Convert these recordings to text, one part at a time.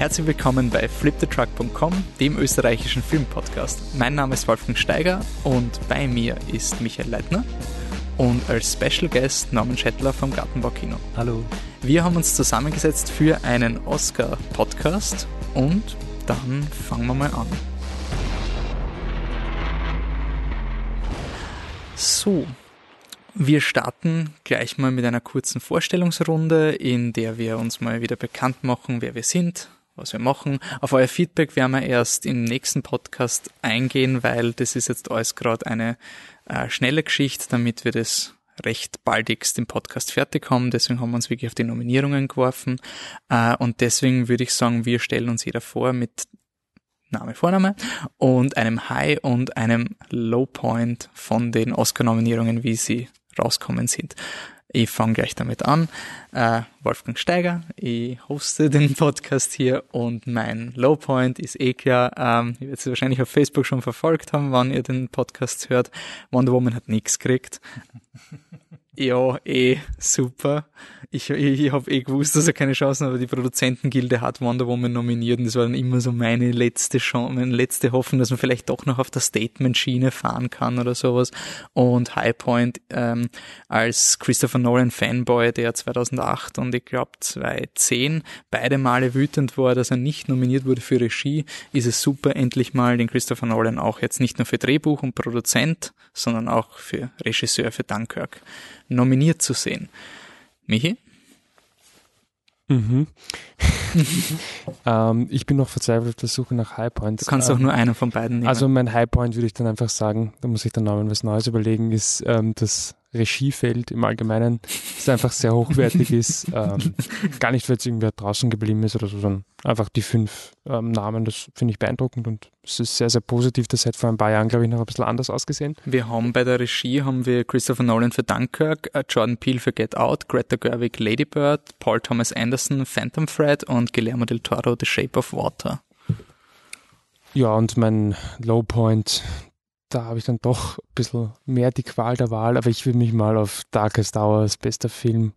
Herzlich willkommen bei fliptetruck.com, dem österreichischen Filmpodcast. Mein Name ist Wolfgang Steiger und bei mir ist Michael Leitner und als Special Guest Norman Schettler vom Gartenbaukino. Hallo. Wir haben uns zusammengesetzt für einen Oscar-Podcast und dann fangen wir mal an. So, wir starten gleich mal mit einer kurzen Vorstellungsrunde, in der wir uns mal wieder bekannt machen, wer wir sind, was wir machen. Auf euer Feedback werden wir erst im nächsten Podcast eingehen, weil das ist jetzt alles gerade eine äh, schnelle Geschichte, damit wir das recht baldigst im Podcast fertig haben. Deswegen haben wir uns wirklich auf die Nominierungen geworfen. Äh, und deswegen würde ich sagen, wir stellen uns jeder vor mit Name, Vorname und einem High und einem Low Point von den Oscar-Nominierungen, wie sie rauskommen sind. Ich fange gleich damit an. Äh, Wolfgang Steiger, ich hoste den Podcast hier und mein Low Point ist eh klar, ähm, ihr werdet es wahrscheinlich auf Facebook schon verfolgt haben, wann ihr den Podcast hört. Wonder Woman hat nichts gekriegt. Ja, eh, super. Ich, ich, ich habe eh gewusst, dass er keine Chancen hat, aber die Produzentengilde hat Wonder Woman nominiert und das war dann immer so meine letzte Chance, meine letzte Hoffnung, dass man vielleicht doch noch auf der Statement-Schiene fahren kann oder sowas. Und High Point ähm, als Christopher Nolan Fanboy, der 2008 und ich glaube 2010 beide Male wütend war, dass er nicht nominiert wurde für Regie, ist es super, endlich mal den Christopher Nolan auch jetzt nicht nur für Drehbuch und Produzent, sondern auch für Regisseur für Dunkirk nominiert zu sehen. Michi? Mhm. ähm, ich bin noch verzweifelt auf der Suche nach Highpoints. Du kannst ähm, auch nur einen von beiden nehmen. Also mein Highpoint würde ich dann einfach sagen, da muss ich dann Namen was Neues überlegen, ist ähm, das Regiefeld im Allgemeinen, das einfach sehr hochwertig ist. Ähm, gar nicht, weil jetzt irgendwer draußen geblieben ist oder so, sondern einfach die fünf ähm, Namen, das finde ich beeindruckend und es ist sehr, sehr positiv. Das hätte vor ein paar Jahren, glaube ich, noch ein bisschen anders ausgesehen. Wir haben bei der Regie haben wir Christopher Nolan für Dunkirk, äh, Jordan Peele für Get Out, Greta Gerwig Lady Bird, Paul Thomas Anderson Phantom Thread und Guillermo del Toro The Shape of Water. Ja, und mein Low Point, da habe ich dann doch ein bisschen mehr die Qual der Wahl, aber ich will mich mal auf Darkest Hour als bester Film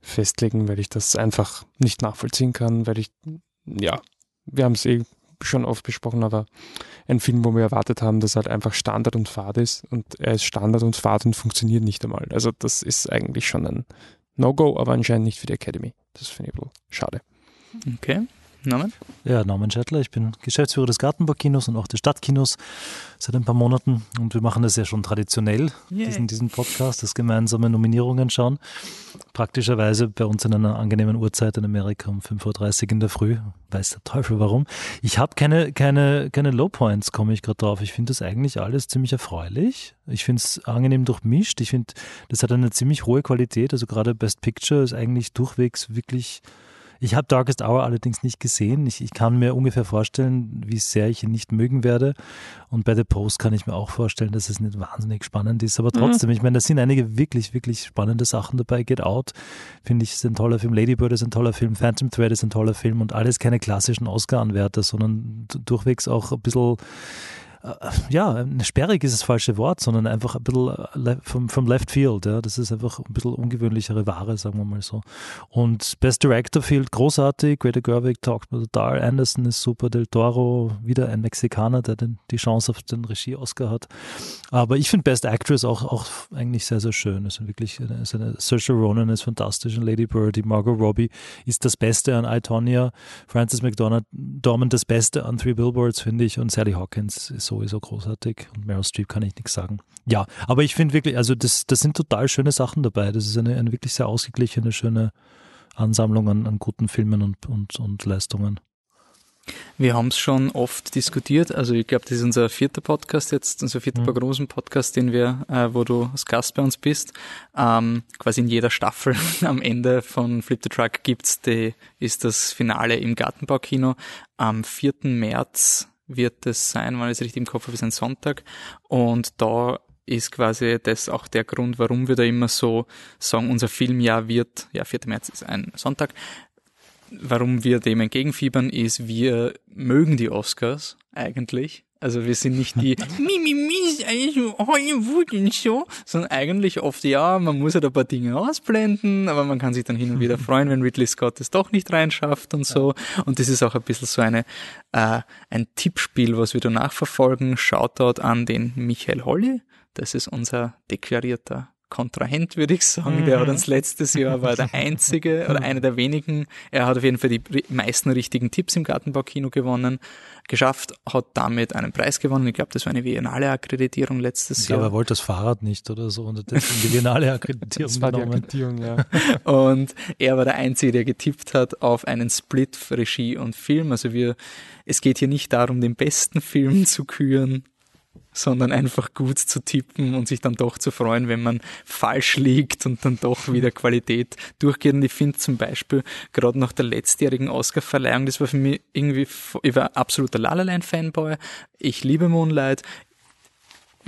festlegen, weil ich das einfach nicht nachvollziehen kann, weil ich, ja, wir haben es eh schon oft besprochen, aber ein Film, wo wir erwartet haben, dass halt einfach Standard und Fahrt ist und er ist Standard und Fahrt und funktioniert nicht einmal. Also das ist eigentlich schon ein No-Go, aber anscheinend nicht für die Academy. Das finde ich bisschen schade. Okay. Norman? Ja, Norman Schettler. Ich bin Geschäftsführer des Gartenbaukinos und auch des Stadtkinos seit ein paar Monaten. Und wir machen das ja schon traditionell, diesen, diesen Podcast, das gemeinsame Nominierungen schauen. Praktischerweise bei uns in einer angenehmen Uhrzeit in Amerika um 5.30 Uhr in der Früh. Weiß der Teufel warum. Ich habe keine, keine, keine Low Points, komme ich gerade drauf. Ich finde das eigentlich alles ziemlich erfreulich. Ich finde es angenehm durchmischt. Ich finde, das hat eine ziemlich hohe Qualität. Also gerade Best Picture ist eigentlich durchwegs wirklich ich habe Darkest Hour allerdings nicht gesehen. Ich, ich, kann mir ungefähr vorstellen, wie sehr ich ihn nicht mögen werde. Und bei The Post kann ich mir auch vorstellen, dass es nicht wahnsinnig spannend ist. Aber trotzdem, mhm. ich meine, da sind einige wirklich, wirklich spannende Sachen dabei. Get Out, finde ich, ist ein toller Film. Lady Bird ist ein toller Film. Phantom Thread ist ein toller Film. Und alles keine klassischen Oscar-Anwärter, sondern durchwegs auch ein bisschen äh, ja, sperrig ist das falsche Wort, sondern einfach ein bisschen äh, vom, vom Left Field. Ja. Das ist einfach ein bisschen ungewöhnlichere Ware, sagen wir mal so. Und Best Director Field großartig. Greta Gerwig taugt mir total. Anderson ist super. Del Toro, wieder ein Mexikaner, der den, die Chance auf den Regie-Oscar hat. Aber ich finde Best Actress auch, auch eigentlich sehr, sehr schön. Also wirklich, also eine, Saoirse Ronan ist fantastisch Lady Bird, die Margot Robbie ist das Beste an I, Tonya. Frances McDormand das Beste an Three Billboards, finde ich. Und Sally Hawkins ist sowieso großartig. Und Meryl Streep kann ich nichts sagen. Ja, aber ich finde wirklich, also das, das sind total schöne Sachen dabei. Das ist eine, eine wirklich sehr ausgeglichene, schöne Ansammlung an, an guten Filmen und, und, und Leistungen. Wir haben es schon oft diskutiert. Also ich glaube, das ist unser vierter Podcast jetzt, unser vierter mhm. Prognosen-Podcast, den wir, äh, wo du als Gast bei uns bist. Ähm, quasi in jeder Staffel am Ende von Flip the Truck gibt's die, ist das Finale im Gartenbaukino. Am 4. März wird es sein, weil ich es richtig im Kopf habe, ist ein Sonntag. Und da ist quasi das auch der Grund, warum wir da immer so sagen, unser Filmjahr wird, ja, 4. März ist ein Sonntag, warum wir dem entgegenfiebern, ist, wir mögen die Oscars eigentlich. Also wir sind nicht die Mimimi ist eigentlich Hollywood und so, sondern eigentlich oft ja, man muss halt ein paar Dinge ausblenden, aber man kann sich dann hin und wieder freuen, wenn Ridley Scott es doch nicht reinschafft und so. Und das ist auch ein bisschen so eine äh, ein Tippspiel, was wir da nachverfolgen. Shoutout an den Michael Holly, das ist unser deklarierter Kontrahent, würde ich sagen. Der hat mhm. uns letztes Jahr war der einzige oder einer der wenigen. Er hat auf jeden Fall die meisten richtigen Tipps im Gartenbaukino gewonnen, geschafft, hat damit einen Preis gewonnen. Ich glaube, das war eine Viennale Akkreditierung letztes ich Jahr. Aber er wollte das Fahrrad nicht oder so und deswegen die Viennale Akkreditierung das war die Akkreditierung, ja. und er war der Einzige, der getippt hat auf einen Split Regie und Film. Also wir, es geht hier nicht darum, den besten Film zu küren, sondern einfach gut zu tippen und sich dann doch zu freuen, wenn man falsch liegt und dann doch wieder Qualität durchgeht. Und ich finde zum Beispiel gerade nach der letztjährigen Oscar-Verleihung, das war für mich irgendwie, ich war absoluter La La Land Fanboy. Ich liebe Moonlight.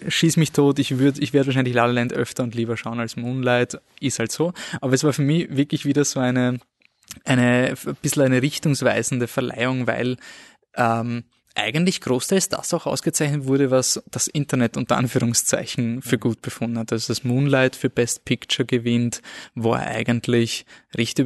Schieß mich tot, ich würde, ich werde wahrscheinlich La La Land öfter und lieber schauen als Moonlight, ist halt so. Aber es war für mich wirklich wieder so eine, eine, ein bisschen eine richtungsweisende Verleihung, weil, ähm, eigentlich großteils das auch ausgezeichnet wurde, was das Internet unter Anführungszeichen für gut befunden hat. Also das Moonlight für Best Picture gewinnt, war eigentlich recht,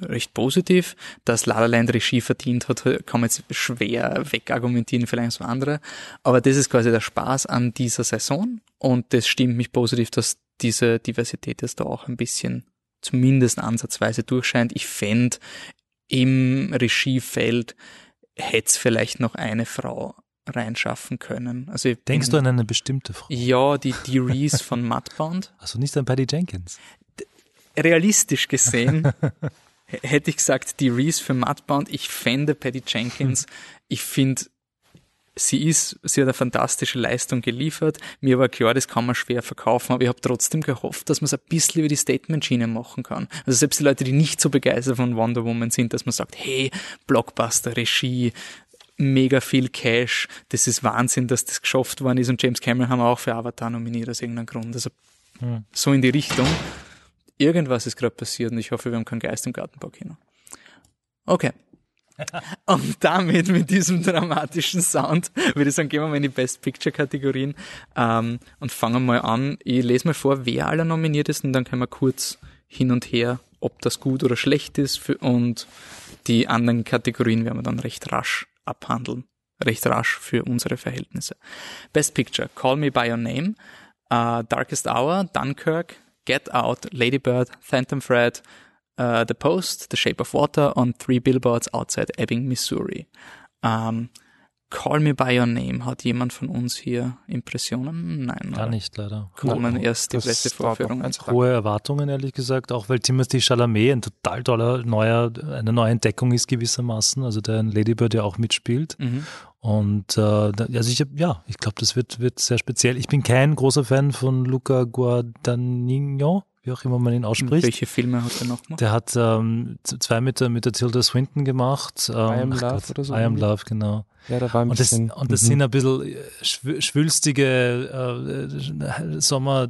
recht positiv. Dass La La Land Regie verdient hat, kann man jetzt schwer wegargumentieren, vielleicht so andere. Aber das ist quasi der Spaß an dieser Saison und das stimmt mich positiv, dass diese Diversität jetzt da auch ein bisschen zumindest ansatzweise durchscheint. Ich fände im Regiefeld hätte es vielleicht noch eine Frau reinschaffen können. Also Denkst bin, du an eine bestimmte Frau? Ja, die, die Reese von Mudbound. Also nicht an Patty Jenkins? Realistisch gesehen hätte ich gesagt, die Reese für Mudbound. Ich fände Patty Jenkins. Ich finde, sie ist, sie hat eine fantastische Leistung geliefert. Mir war klar, das kann man schwer verkaufen, aber ich habe trotzdem gehofft, dass man es ein bisschen über die Statement-Schiene machen kann. Also selbst die Leute, die nicht so begeistert von Wonder Woman sind, dass man sagt, hey, Blockbuster, Regie, mega viel Cash, das ist Wahnsinn, dass das geschafft worden ist und James Cameron haben wir auch für Avatar nominiert aus irgendeinem Grund. Also hm. so in die Richtung. Irgendwas ist gerade passiert und ich hoffe, wir haben keinen Geist im Gartenbaukino. Okay. Und damit, mit diesem dramatischen Sound, würde ich sagen, gehen wir mal in die Best Picture Kategorien ähm, und fangen mal an. Ich lese mal vor, wer aller nominiert ist und dann können wir kurz hin und her, ob das gut oder schlecht ist für, und die anderen Kategorien werden wir dann recht rasch abhandeln. Recht rasch für unsere Verhältnisse. Best Picture, Call Me By Your Name, uh, Darkest Hour, Dunkirk, Get Out, Lady Bird, Phantom Thread, uh, The Post, The Shape of Water on Three Billboards Outside Ebbing, Missouri. Um, Call Me By Your Name. Hat jemand von uns hier Impressionen? Nein. Gar nicht, leider. Kommen no, erst die Pressevorführungen. Hohe Erwartungen, ehrlich gesagt, auch weil Timothy Chalamet ein total toller neuer, eine neue Entdeckung ist gewissermaßen, also der in Ladybird ja auch mitspielt. Mhm. Und äh, also ich ja, ich glaube, das wird, wird sehr speziell. Ich bin kein großer Fan von Luca Guadagnino, wie auch immer man ihn ausspricht. Welche Filme hat er noch gemacht? Der hat ähm, zwei mit der, mit der Tilda Swinton gemacht. Ähm, I Am Love Gott, oder so. I Am Love, genau. Ja, da war ein und bisschen. Das, und das mhm. sind ein bisschen äh, schwülstige äh, Sommer,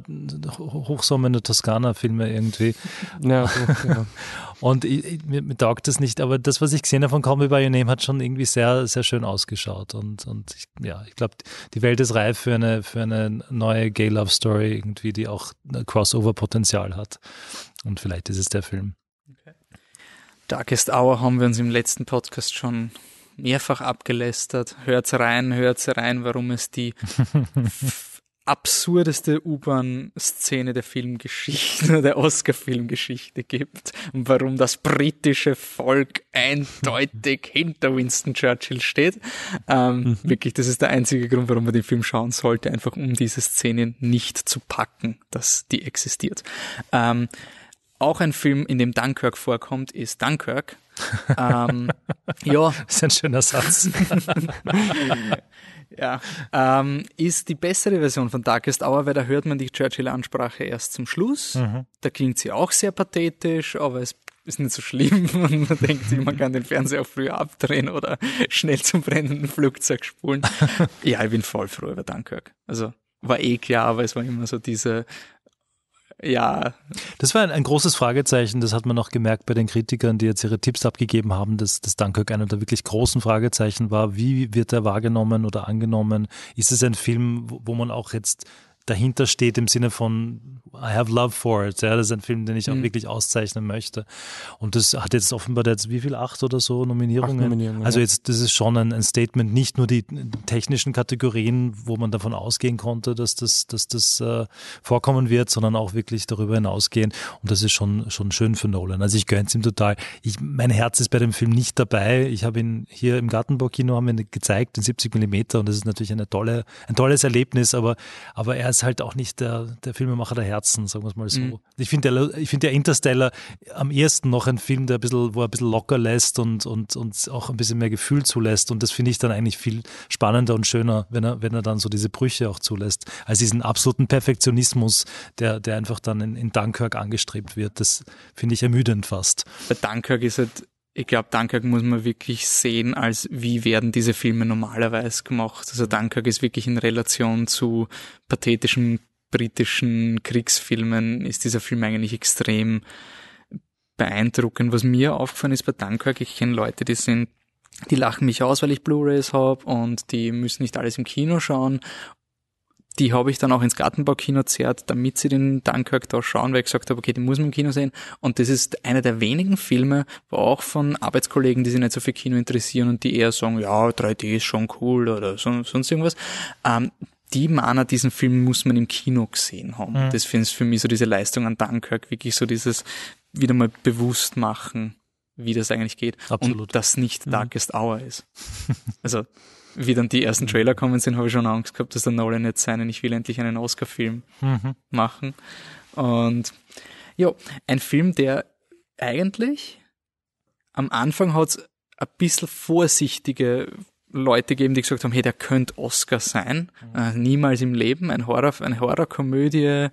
Hochsommer in der Toskana-Filme irgendwie. Ja, ja. und ich, ich, mir, mir, taugt das nicht, aber das, was ich gesehen habe von Call Me By Your Name, hat schon irgendwie sehr, sehr schön ausgeschaut. Und, und ich, ja, ich glaube, die Welt ist reif für eine, für eine neue Gay-Love-Story irgendwie, die auch Crossover-Potenzial hat. Und vielleicht ist es der Film. Okay. Darkest Hour haben wir uns im letzten Podcast schon mehrfach abgelästert. Hört's rein, hört's rein, warum es die absurdeste U-Bahn-Szene der Filmgeschichte, der Oscar-Filmgeschichte gibt und warum das britische Volk eindeutig hinter Winston Churchill steht. Ähm, mhm. Wirklich, das ist der einzige Grund, warum man den Film schauen sollte, einfach um diese Szene nicht zu packen, dass die existiert. Ähm, auch ein Film, in dem Dunkirk vorkommt, ist Dunkirk. ähm, ja. Das ist ein schöner Satz. Ja. Ähm, ist die bessere Version von Darkest Hour, weil da hört man die Churchill-Ansprache erst zum Schluss. Mhm. Da klingt sie auch sehr pathetisch, aber es ist nicht so schlimm und man denkt sich, man kann den Fernseher auch früher abdrehen oder schnell zum brennenden Flugzeug spulen. ja, ich bin voll froh über Dunkirk. Also war eh klar, aber es war immer so diese ja. Das war ein, ein, großes Fragezeichen, das hat man auch gemerkt bei den Kritikern, die jetzt ihre Tipps abgegeben haben, dass, dass Dunkirk einer der wirklich großen Fragezeichen war. Wie wird er wahrgenommen oder angenommen? Ist es ein Film, wo, wo man auch jetzt dahinter steht im Sinne von I have love for it. Ja, das ist ein Film, den ich auch mhm. wirklich auszeichnen möchte. Und das hat jetzt offenbar jetzt wie viel acht oder so Nominierungen. Nominierungen also jetzt das ist schon ein, ein, Statement, nicht nur die technischen Kategorien, wo man davon ausgehen konnte, dass das, dass das äh, vorkommen wird, sondern auch wirklich darüber hinausgehen. Und das ist schon schon schön für Nolan. Also ich gönn's ihm total. Ich, mein Herz ist bei dem Film nicht dabei. Ich habe ihn hier im Gartenbaukino haben wir ihn gezeigt in 70 Millimeter und das ist natürlich eine tolle ein tolles Erlebnis. Aber aber er ist halt auch nicht der der Filmemacher der Herzen sagen wir es mal so. Mhm. Ich finde der, ich find der Interstellar am ersten noch ein Film, der ein bisschen, wo er ein bisschen locker lässt und, und, und auch ein bisschen mehr Gefühl zulässt. Und das finde ich dann eigentlich viel spannender und schöner, wenn er, wenn er dann so diese Brüche auch zulässt, als diesen absoluten Perfektionismus, der, der einfach dann in, in Dunkirk angestrebt wird. Das finde ich ermüdend fast. Bei Dunkirk ist halt ich glaube, Dunkirk muss man wirklich sehen, als wie werden diese Filme normalerweise gemacht. Also Dunkirk ist wirklich in Relation zu pathetischen britischen Kriegsfilmen ist dieser Film eigentlich extrem beeindruckend. Was mir aufgefallen ist bei Dunkirk, ich kenne Leute, die sind, die lachen mich aus, weil ich Blu-rays habe und die müssen nicht alles im Kino schauen. Die habe ich dann auch ins Gartenbaukino zerrt, damit sie den Dunkirk da schauen, weil ich gesagt habe, okay, den muss man im Kino sehen. Und das ist einer der wenigen Filme, wo auch von Arbeitskollegen, die sich nicht so für Kino interessieren und die eher sagen, ja, 3D ist schon cool oder so, sonst irgendwas, ähm, die Mana, diesen Film muss man im Kino gesehen haben. Mhm. Das finde ich für mich so diese Leistung an Dunkirk, wirklich so dieses wieder mal bewusst machen, wie das eigentlich geht. Absolut. Und das nicht mhm. Darkest Hour ist. also, wie dann die ersten Trailer kommen sind, habe ich schon Angst gehabt, dass der Nolan jetzt seinen, ich will endlich einen Oscar-Film mhm. machen. Und ja, ein Film, der eigentlich am Anfang hat ein bisschen vorsichtige Leute geben, die gesagt haben, hey, der könnte Oscar sein. Mhm. Äh, niemals im Leben. Ein Horror, eine Horrorkomödie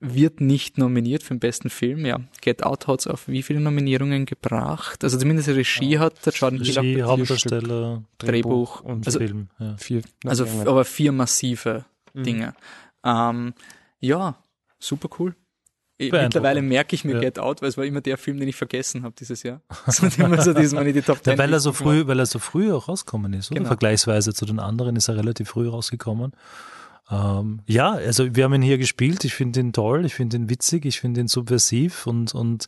wird nicht nominiert für den besten Film. Ja, Get Out hat es auf wie viele Nominierungen gebracht? Also zumindest Regie ja. hat der Jordan Regie, Hauptdarsteller, Drehbuch, und also, Film. Ja. Vier, also aber vier massive mhm. Dinge. Ähm, ja, super cool. Mittlerweile merke ich mir ja. Get Out, weil es war immer der Film, den ich vergessen habe dieses Jahr. So, immer so diesmal in die Top 10 ja, weil er so früh, weil er so früh auch rausgekommen ist, oder? Genau. Vergleichsweise zu den anderen ist er relativ früh rausgekommen. Ähm, ja, also wir haben ihn hier gespielt. Ich finde ihn toll, ich finde ihn witzig, ich finde ihn subversiv und, und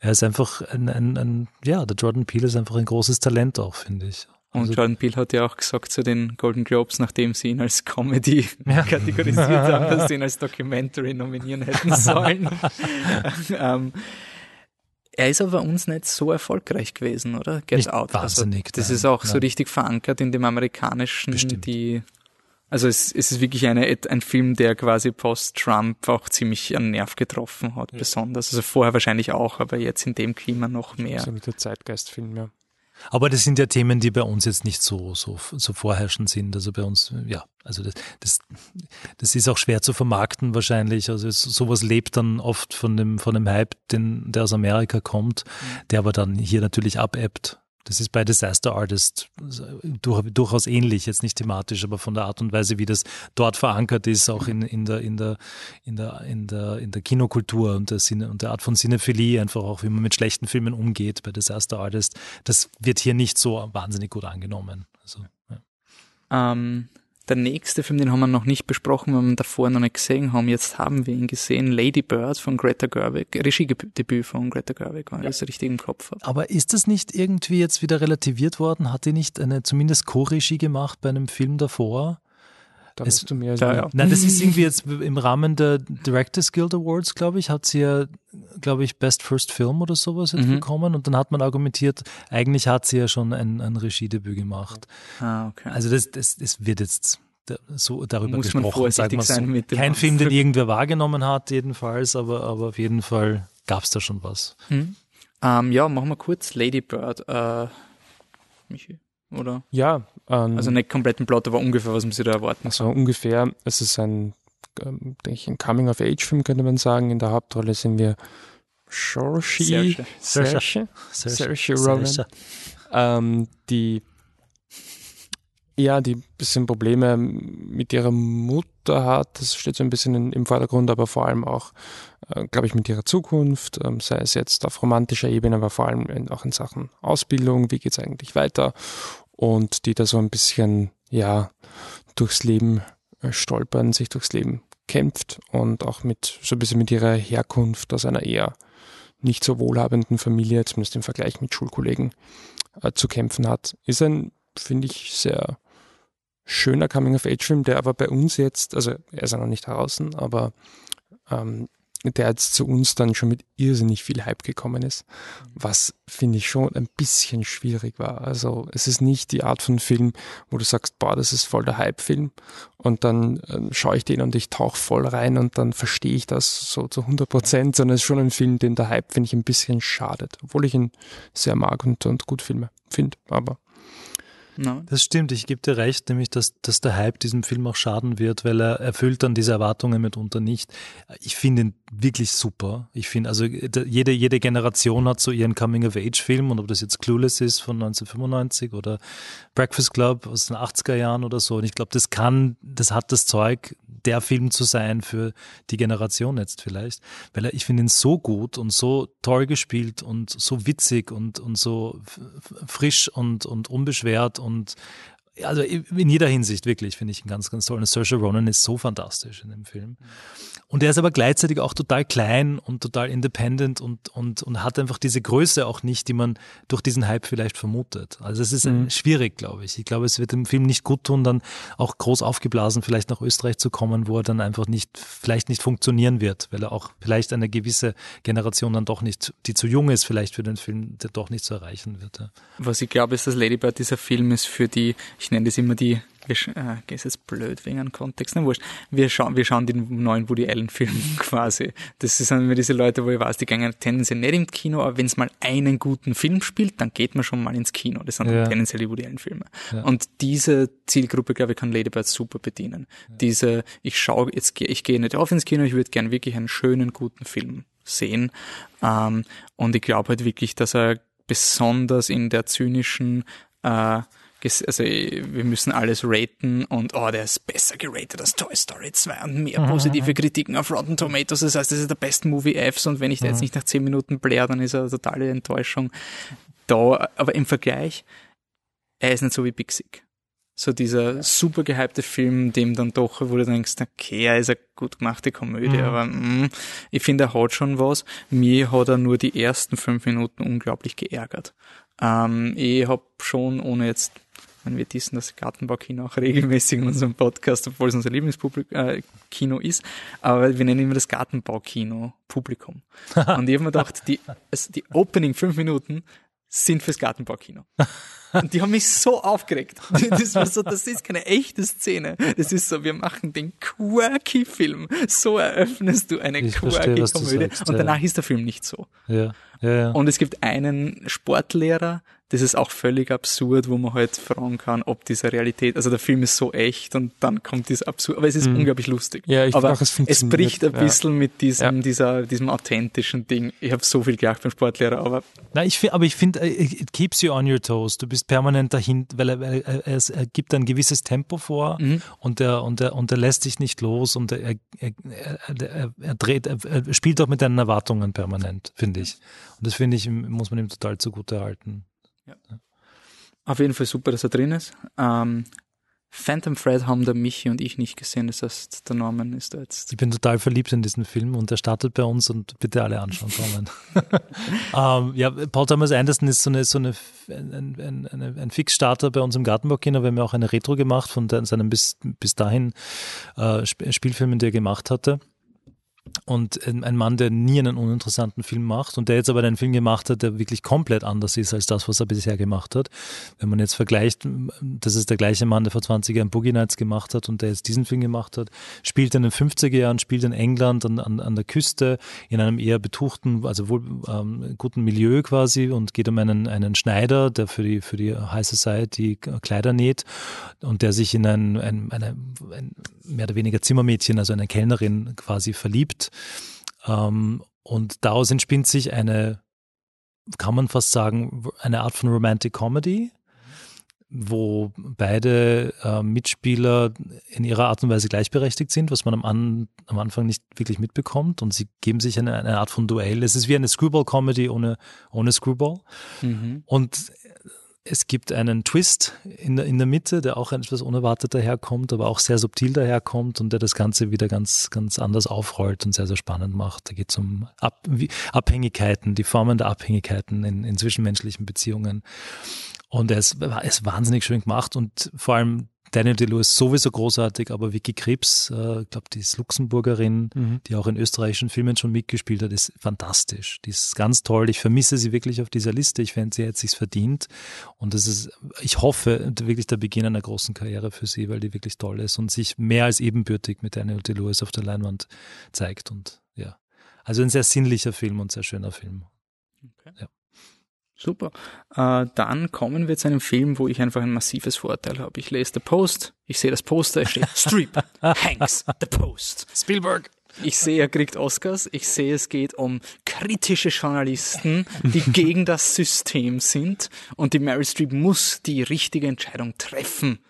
er ist einfach ein, ein, ein, ja, der Jordan Peele ist einfach ein großes Talent auch, finde ich. Und also, Jordan Peele hat ja auch gesagt zu den Golden Globes, nachdem sie ihn als Comedy ja. kategorisiert haben, dass sie ihn als Documentary nominieren hätten sollen. ähm, er ist aber uns nicht so erfolgreich gewesen, oder? Get nicht Out. Also, wahnsinnig. Also, das nein, ist auch nein. so richtig verankert in dem amerikanischen, Bestimmt. die also es, es ist wirklich eine, ein Film, der quasi post-Trump auch ziemlich einen Nerv getroffen hat, ja. besonders. Also vorher wahrscheinlich auch, aber jetzt in dem Klima noch mehr. So mit der Zeitgeistfilm, ja. Aber das sind ja Themen, die bei uns jetzt nicht so, so, so vorherrschend sind. Also bei uns, ja, also das, das, das ist auch schwer zu vermarkten wahrscheinlich. Also es, sowas lebt dann oft von dem, von dem Hype, den, der aus Amerika kommt, mhm. der aber dann hier natürlich abebbt. Das ist bei Disaster Artist durch, durchaus ähnlich, jetzt nicht thematisch, aber von der Art und Weise, wie das dort verankert ist, auch in, in, der, in, der, in, der, in, der, in der Kinokultur und der, Sinne, und der Art von Cinephilie, einfach auch, wie man mit schlechten Filmen umgeht bei Disaster Artist, das wird hier nicht so wahnsinnig gut angenommen. Also, ja. ähm, der nächste Film, den haben wir noch nicht besprochen, weil wir ihn davor noch nicht gesehen haben. Jetzt haben wir ihn gesehen. Lady Bird von Greta Gerwig. Regiedebüt von Greta Gerwig, wenn ich das richtig im Kopf habe. Aber ist das nicht irgendwie jetzt wieder relativiert worden? Hat die nicht eine zumindest Co-Regie gemacht bei einem Film davor? Da es, du mir ja, ja. Nein, das ist irgendwie jetzt im Rahmen der Directors Guild Awards, glaube ich, hat sie ja, glaube ich, Best First Film oder sowas jetzt mhm. bekommen und dann hat man argumentiert, eigentlich hat sie ja schon ein, ein Regiedebüt gemacht. Ah, okay. Also das, das, das wird jetzt so darüber Muss gesprochen. Man vorsichtig sein so. mit dem Kein Film, den irgendwer wahrgenommen hat, jedenfalls, aber, aber auf jeden Fall gab es da schon was. Hm. Ähm, ja, machen wir kurz Lady Bird. Äh, Michi, oder? Ja, ähm, also nicht kompletten Plot, aber ungefähr, was man sich da erwarten Also ungefähr, es ist ein, ähm, denke ich, ein Coming-of-Age-Film, könnte man sagen. In der Hauptrolle sind wir Saoirse, Saoirse, Saoirse Ronan, ähm, die ja, die bisschen Probleme mit ihrer Mutter Mutter hat, das steht so ein bisschen in, im Vordergrund, aber vor allem auch, äh, glaube ich, mit ihrer Zukunft, ähm, sei es jetzt auf romantischer Ebene, aber vor allem in, auch in Sachen Ausbildung, wie geht's eigentlich weiter und die da so ein bisschen, ja, durchs Leben äh, stolpern, sich durchs Leben kämpft und auch mit so ein bisschen mit ihrer Herkunft aus einer eher nicht so wohlhabenden Familie, zumindest im Vergleich mit Schulkollegen, äh, zu kämpfen hat. Ist ein, finde ich, sehr schöner Coming-of-Age-Film, der aber bei uns jetzt, also er ist ja noch nicht draußen, aber ähm, der jetzt zu uns dann schon mit irrsinnig viel Hype gekommen ist, was finde ich schon ein bisschen schwierig war. Also es ist nicht die Art von Film, wo du sagst, boah, das ist voll der Hype-Film und dann äh, schaue ich den und ich tauche voll rein und dann verstehe ich das so zu 100 Prozent, sondern es ist schon ein Film, den der Hype, finde ich, ein bisschen schadet, obwohl ich ihn sehr mag und, und gut filme, finde, aber No. Das stimmt, ich gebe dir recht, nämlich dass, dass der Hype diesem Film auch schaden wird, weil er erfüllt dann diese Erwartungen mitunter nicht. Ich finde ihn wirklich super. Ich finde, also jede, jede Generation hat so ihren Coming-of-Age-Film und ob das jetzt Clueless ist von 1995 oder Breakfast Club aus den 80er Jahren oder so. Und ich glaube, das kann, das hat das Zeug, der Film zu sein für die Generation jetzt vielleicht. Weil er, ich finde ihn so gut und so toll gespielt und so witzig und, und so frisch und, und unbeschwert und also in jeder Hinsicht wirklich finde ich ihn ganz, ganz toll. Und Saoirse Ronan ist so fantastisch in dem Film. Und er ist aber gleichzeitig auch total klein und total independent und, und, und hat einfach diese Größe auch nicht, die man durch diesen Hype vielleicht vermutet. Also es ist mhm. schwierig, glaube ich. Ich glaube, es wird dem Film nicht gut tun, dann auch groß aufgeblasen vielleicht nach Österreich zu kommen, wo er dann einfach nicht, vielleicht nicht funktionieren wird, weil er auch vielleicht eine gewisse Generation dann doch nicht, die zu jung ist, vielleicht für den Film, der doch nicht zu erreichen wird. Ja. Was ich glaube, ist, dass Ladybird dieser Film ist für die, ich nenne das immer die wir, äh, ist jetzt blöd wegen einem Kontext, ne, wurscht. Wir schauen, wir schauen den neuen Woody Allen Film quasi. Das sind immer diese Leute, wo ich weiß, die gehen tendenziell nicht ins Kino, aber wenn es mal einen guten Film spielt, dann geht man schon mal ins Kino. Das sind ja. tendenziell die Woody Allen Filme. Ja. Und diese Zielgruppe, glaube ich, kann Ladybird super bedienen. Ja. Diese, ich schaue, jetzt ich gehe nicht auf ins Kino, ich würde gern wirklich einen schönen, guten Film sehen. Ähm, und ich glaube halt wirklich, dass er besonders in der zynischen äh, also wir müssen alles raten und oh, der ist besser geratet als Toy Story 2 und mehr positive Kritiken auf Rotten Tomatoes. Das heißt, das ist der beste Movie Fs und wenn ich da jetzt nicht nach 10 Minuten blär, dann ist er eine totale Enttäuschung. Da, aber im Vergleich, er ist nicht so wie Big Sick. So dieser super gehypte Film, dem dann doch, wo du denkst, okay, er ist eine gut gemachte Komödie, mhm. aber mh, ich finde, er hat schon was. Mir hat er nur die ersten fünf Minuten unglaublich geärgert. Ähm, ich habe schon, ohne jetzt meine, wir dissen das Gartenbaukino auch regelmäßig in unserem Podcast, obwohl es unser Lieblingskino äh, ist. Aber wir nennen immer das Gartenbaukino Publikum. Und ich habe mir gedacht, die, also die Opening fünf Minuten sind fürs Gartenbaukino. Und die haben mich so aufgeregt. Das war so, das ist keine echte Szene. Das ist so, wir machen den quirky Film. So eröffnest du eine ich quirky verstehe, Komödie. Sagst, und danach ja. ist der Film nicht so. Ja. Ja, ja. Und es gibt einen Sportlehrer, das ist auch völlig absurd, wo man halt fragen kann, ob diese Realität, also der Film ist so echt und dann kommt dieses absurd, aber es ist mhm. unglaublich lustig. Ja, ich aber auch, es, es bricht ein bisschen mit diesem, ja. dieser, diesem authentischen Ding. Ich habe so viel gelacht beim Sportlehrer, aber. Nein, ich finde, aber ich finde, äh, it keeps you on your toes. Du bist permanent dahin, weil er, er, er, er gibt ein gewisses Tempo vor mhm. und er, und er, und er lässt dich nicht los und er, er, er, er dreht, er, spielt auch mit deinen Erwartungen permanent, finde ich. Und das finde ich, muss man ihm total zugute halten. Ja. Auf jeden Fall super, dass er drin ist. Ähm, Phantom Thread haben der Michi und ich nicht gesehen, das heißt, der Norman ist da jetzt. Ich bin total verliebt in diesen Film und er startet bei uns und bitte alle anschauen kommen. ähm, ja, Paul Thomas Anderson ist so eine, so eine, ein, ein, ein, ein Fixstarter bei uns im Gartenbaukino. Wir haben ja auch eine Retro gemacht von seinen bis, bis dahin äh, Spielfilmen, die er gemacht hatte und ein Mann, der nie einen uninteressanten Film macht und der jetzt aber einen Film gemacht hat, der wirklich komplett anders ist als das, was er bisher gemacht hat. Wenn man jetzt vergleicht, das ist der gleiche Mann, der vor 20 Jahren Boogie Nights gemacht hat und der jetzt diesen Film gemacht hat, spielt in den 50er Jahren, spielt in England an, an, an der Küste in einem eher betuchten, also wohl ähm, guten Milieu quasi und geht um einen, einen Schneider, der für die, für die High Society Kleider näht und der sich in ein, ein, eine, ein mehr oder weniger Zimmermädchen, also eine Kellnerin quasi verliebt. Ähm, und daraus entspinnt sich eine, kann man fast sagen, eine Art von Romantic Comedy wo beide äh, Mitspieler in ihrer Art und Weise gleichberechtigt sind, was man am, an, am Anfang nicht wirklich mitbekommt. Und sie geben sich eine, eine Art von Duell. Es ist wie eine Screwball-Comedy ohne, ohne Screwball. Mhm. Und es gibt einen Twist in der, in der Mitte, der auch etwas unerwartet daherkommt, aber auch sehr subtil daherkommt und der das Ganze wieder ganz, ganz anders aufrollt und sehr, sehr spannend macht. Da geht es um Ab Abhängigkeiten, die Formen der Abhängigkeiten in, in zwischenmenschlichen Beziehungen. Und er ist, er ist wahnsinnig schön gemacht und vor allem Daniel DeLuis sowieso großartig, aber Vicky Krebs, äh, ich glaube, die ist Luxemburgerin, mhm. die auch in österreichischen Filmen schon mitgespielt hat, ist fantastisch. Die ist ganz toll. Ich vermisse sie wirklich auf dieser Liste. Ich fände, sie hätte sich's verdient. Und das ist, ich hoffe, wirklich der Beginn einer großen Karriere für sie, weil die wirklich toll ist und sich mehr als ebenbürtig mit Daniel DeLuis auf der Leinwand zeigt. Und ja, also ein sehr sinnlicher Film und sehr schöner Film. Okay. Ja. Super. Äh, dann kommen wir zu einem Film, wo ich einfach ein massives Vorteil habe. Ich lese The Post, ich sehe das Poster, es steht Streep, Hanks, The Post. Spielberg. Ich sehe, er kriegt Oscars. Ich sehe, es geht um kritische Journalisten, die gegen das System sind. Und die Mary Streep muss die richtige Entscheidung treffen.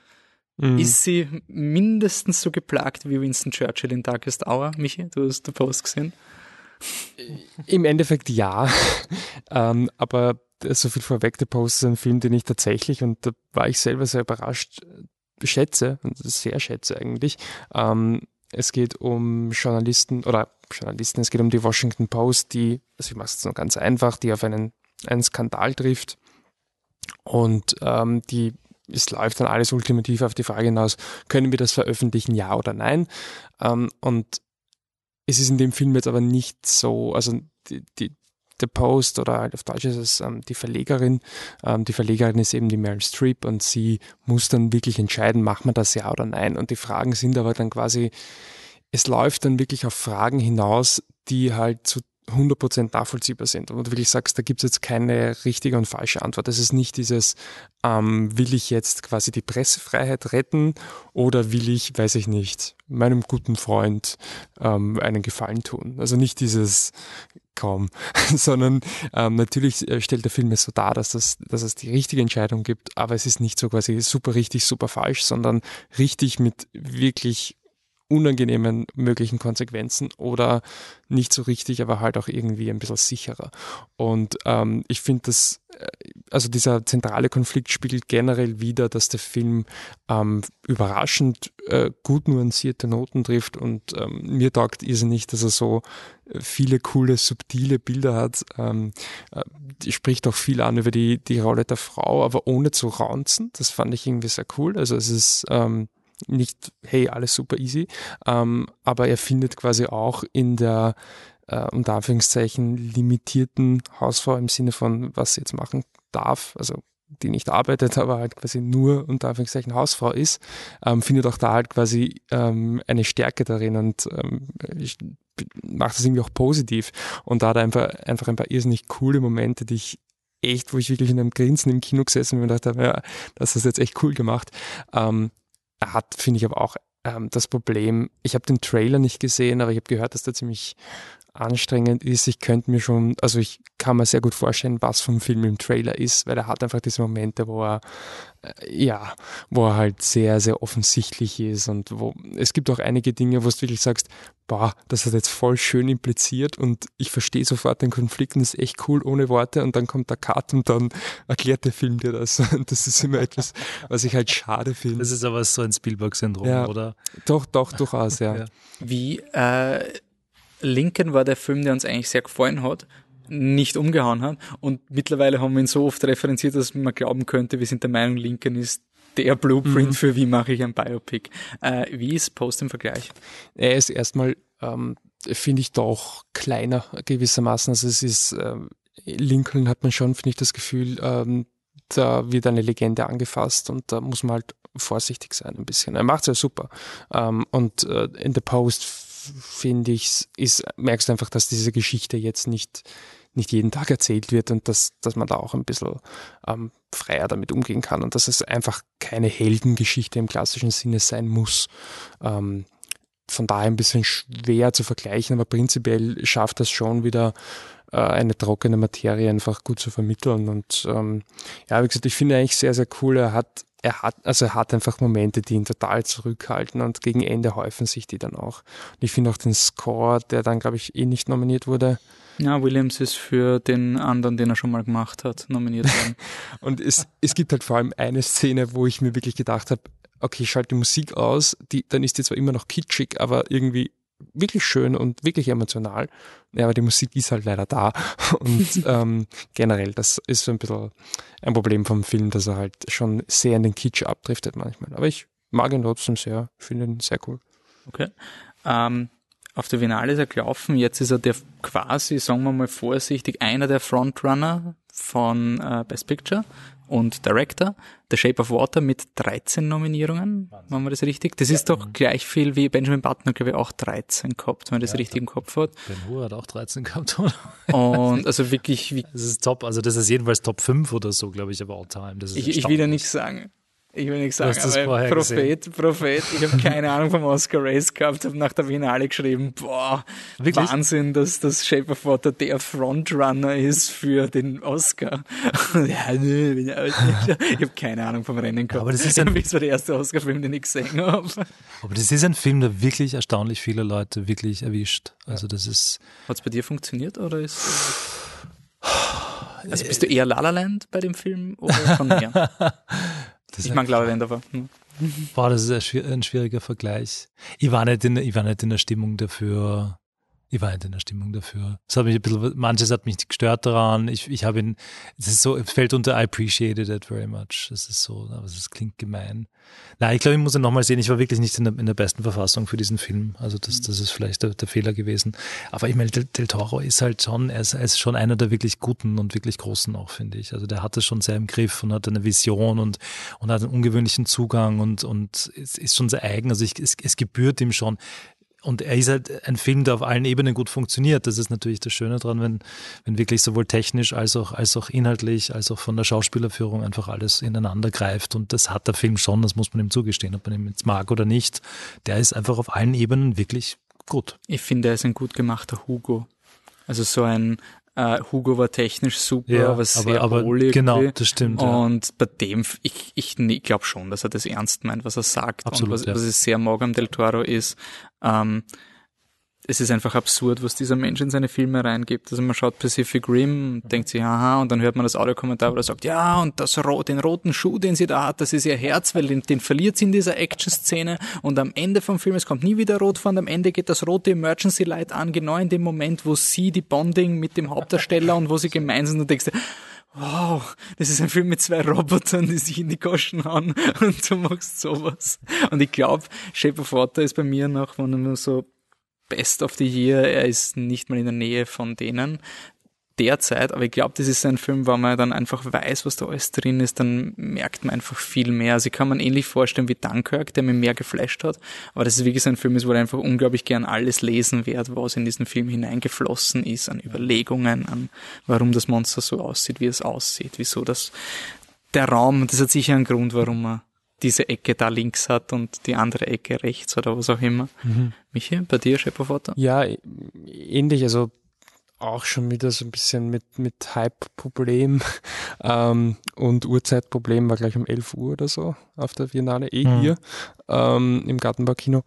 Mhm. Ist sie mindestens so geplagt wie Winston Churchill in Darkest Hour? Michi, du hast The Post gesehen? Im Endeffekt ja. ähm, aber so viel vorweg, The Post ist ein Film, den ich tatsächlich, und da war ich selber sehr überrascht, schätze, und sehr schätze eigentlich. Ähm, es geht um Journalisten oder Journalisten, es geht um die Washington Post, die, also ich mache es jetzt nur ganz einfach, die auf einen, einen Skandal trifft und ähm, die es läuft dann alles ultimativ auf die Frage hinaus, können wir das veröffentlichen, ja oder nein? Ähm, und es ist in dem Film jetzt aber nicht so, also die, die, The Post oder halt auf Deutsch ist es ähm, die Verlegerin. Ähm, die Verlegerin ist eben die Meryl Streep und sie muss dann wirklich entscheiden, macht man das ja oder nein. Und die Fragen sind aber dann quasi, es läuft dann wirklich auf Fragen hinaus, die halt zu 100% nachvollziehbar sind. Und wirklich sagst, da gibt es jetzt keine richtige und falsche Antwort. Das ist nicht dieses, ähm, will ich jetzt quasi die Pressefreiheit retten oder will ich, weiß ich nicht, meinem guten Freund ähm, einen Gefallen tun. Also nicht dieses kaum, sondern ähm, natürlich äh, stellt der Film es so dar, dass, das, dass es die richtige Entscheidung gibt, aber es ist nicht so quasi super richtig, super falsch, sondern richtig mit wirklich unangenehmen möglichen Konsequenzen oder nicht so richtig, aber halt auch irgendwie ein bisschen sicherer. Und ähm, ich finde, dass äh, also dieser zentrale Konflikt spiegelt generell wieder, dass der Film ähm, überraschend äh, gut nuancierte Noten trifft und ähm, mir taugt irrsinnig, dass er so äh, viele coole, subtile Bilder hat. Ähm, äh, spricht auch viel an über die, die Rolle der Frau, aber ohne zu raunzen. Das fand ich irgendwie sehr cool. Also es ist ähm, nicht, hey, alles super easy, ähm, aber er findet quasi auch in der äh, unter Anführungszeichen limitierten Hausfrau im Sinne von, was sie jetzt machen darf, also die nicht arbeitet, aber halt quasi nur unter Anführungszeichen Hausfrau ist, ähm, findet auch da halt quasi ähm, eine Stärke darin und ähm, ich mache das irgendwie auch positiv. Und da hat er einfach, einfach ein paar irrsinnig coole Momente, die ich echt, wo ich wirklich in einem Grinsen im Kino gesessen bin und gedacht habe, ja, das du jetzt echt cool gemacht. Ähm, er hat, finde ich, aber auch ähm, das Problem, ich habe den Trailer nicht gesehen, aber ich habe gehört, dass der ziemlich anstrengend ist. Ich könnte mir schon, also ich kann mir sehr gut vorstellen, was vom Film im Trailer ist, weil er hat einfach diese Momente, wo er, äh, ja, wo er halt sehr, sehr offensichtlich ist und wo, es gibt auch einige Dinge, wo du wirklich sagst, boah, das hat jetzt voll schön impliziert und ich verstehe sofort den Konflikt und ist echt cool ohne Worte und dann kommt der Cut und dann erklärt der Film dir das. Und das ist immer etwas, was ich halt schade finde. Das ist aber so ein Spielberg-Syndrom, ja, oder? Doch, doch, durchaus, ja. ja. Wie, äh, Lincoln war der Film, der uns eigentlich sehr gefallen hat, nicht umgehauen hat. Und mittlerweile haben wir ihn so oft referenziert, dass man glauben könnte, wir sind der Meinung, Lincoln ist der Blueprint mhm. für wie mache ich ein Biopic. Äh, wie ist Post im Vergleich? Er ist erstmal, ähm, finde ich, doch kleiner gewissermaßen. Also es ist, äh, Lincoln hat man schon, finde ich, das Gefühl, ähm, da wird eine Legende angefasst und da muss man halt vorsichtig sein ein bisschen. Er macht es ja super. Ähm, und äh, in The Post finde ich, ist, merkst du einfach, dass diese Geschichte jetzt nicht, nicht jeden Tag erzählt wird und dass, dass man da auch ein bisschen ähm, freier damit umgehen kann und dass es einfach keine Heldengeschichte im klassischen Sinne sein muss. Ähm, von daher ein bisschen schwer zu vergleichen, aber prinzipiell schafft das schon wieder äh, eine trockene Materie einfach gut zu vermitteln. Und ähm, ja, wie gesagt, ich finde eigentlich sehr, sehr cool. Er hat er hat, also er hat einfach Momente, die ihn total zurückhalten und gegen Ende häufen sich die dann auch. Und ich finde auch den Score, der dann, glaube ich, eh nicht nominiert wurde. Ja, Williams ist für den anderen, den er schon mal gemacht hat, nominiert worden. und es, es gibt halt vor allem eine Szene, wo ich mir wirklich gedacht habe, okay, ich schalte die Musik aus, die, dann ist die zwar immer noch kitschig, aber irgendwie wirklich schön und wirklich emotional. Ja, aber die Musik ist halt leider da. Und ähm, generell, das ist so ein bisschen ein Problem vom Film, dass er halt schon sehr in den Kitsch abdriftet manchmal. Aber ich mag ihn trotzdem sehr, finde ihn sehr cool. Okay. Ähm, auf der Finale ist er gelaufen, jetzt ist er der quasi, sagen wir mal vorsichtig, einer der Frontrunner von äh, Best Picture und Director. The Shape of Water mit 13 Nominierungen, machen wir das richtig? Das ja. ist doch gleich viel wie Benjamin Button, glaube ich, auch 13 gehabt, wenn man das ja, richtig im Kopf hat. Ben Hur hat auch 13 gehabt, oder? Und also wirklich, wie Das ist top, also das ist jedenfalls Top 5 oder so, glaube ich, aber all time. ich, ich will ja nicht sagen. Ich will nicht sagen, aber Prophet, gesehen. Prophet, ich habe keine Ahnung vom Oscar Race gehabt, habe nach der Finale geschrieben, boah, Wirklich? Wahnsinn, dass das Shape of Water der Frontrunner ist für den Oscar. ja, ich habe keine Ahnung vom Rennen gehabt. Aber das ist ein, das war der erste Oscar-Film, den ich gesehen habe. Aber das ist ein Film, der wirklich erstaunlich viele Leute wirklich erwischt. Also das ist. Hat es bei dir funktioniert oder ist? Also bist du eher La La Land bei dem Film oder schon mehr? Das ich La Land aber. Hm. Boah, das ist ein schwieriger Vergleich. Ich war nicht in, ich war nicht in der Stimmung dafür, ich war nicht in der Stimmung dafür. Es hat mich ein bisschen, manches hat mich gestört daran. Ich, ich habe ihn, es ist so, es fällt unter I appreciated it very much. Es ist so, aber es klingt gemein. Nein, ich glaube, ich muss ihn nochmal sehen. Ich war wirklich nicht in der, in der besten Verfassung für diesen Film. Also das, das ist vielleicht der, der Fehler gewesen. Aber ich meine, Del, Del Toro ist halt schon, er ist, er ist schon einer der wirklich guten und wirklich großen auch, finde ich. Also der hat es schon sehr im Griff und hat eine Vision und, und hat einen ungewöhnlichen Zugang und, und es ist schon sehr eigen. Also ich, es, es gebührt ihm schon und er ist halt ein Film, der auf allen Ebenen gut funktioniert. Das ist natürlich das Schöne dran, wenn, wenn wirklich sowohl technisch als auch, als auch inhaltlich, als auch von der Schauspielerführung einfach alles ineinander greift. Und das hat der Film schon, das muss man ihm zugestehen, ob man ihn jetzt mag oder nicht. Der ist einfach auf allen Ebenen wirklich gut. Ich finde, er ist ein gut gemachter Hugo. Also so ein, Uh, Hugo war technisch super, ja, aber sehr aber, aber Genau, das stimmt. Und ja. bei dem, ich, ich, ich glaube schon, dass er das ernst meint, was er sagt. Absolut, und was, ja. was ich sehr mag am Del Toro ist, ähm, es ist einfach absurd, was dieser Mensch in seine Filme reingibt. Also man schaut Pacific Rim und denkt sich, aha, und dann hört man das Audiokommentar, wo er sagt, ja, und das, den roten Schuh, den sie da hat, das ist ihr Herz, weil den, den verliert sie in dieser Action-Szene und am Ende vom Film, es kommt nie wieder rot vor und am Ende geht das rote Emergency Light an, genau in dem Moment, wo sie die Bonding mit dem Hauptdarsteller und wo sie gemeinsam und denkst, wow, das ist ein Film mit zwei Robotern, die sich in die Goschen hauen und du machst sowas. Und ich glaube, Shape of Water ist bei mir noch, wenn man so Best of the Year. Er ist nicht mal in der Nähe von denen derzeit, aber ich glaube, das ist ein Film, wo man dann einfach weiß, was da alles drin ist, dann merkt man einfach viel mehr. Also ich kann man ähnlich vorstellen wie Dunkirk, der mir mehr geflasht hat, aber das ist wirklich so ein Film, wo ich einfach unglaublich gern alles lesen werde, was in diesen Film hineingeflossen ist, an Überlegungen, an warum das Monster so aussieht, wie es aussieht, wieso das der Raum, das hat sicher einen Grund, warum man diese Ecke da links hat und die andere Ecke rechts oder was auch immer. Mhm. Michi, bei dir, Scheppervater? Ja, ähnlich, also auch schon wieder so ein bisschen mit, mit Hype-Problem ähm, und Uhrzeitproblem war gleich um 11 Uhr oder so auf der Biennale, eh mhm. hier ähm, im Gartenbaukino.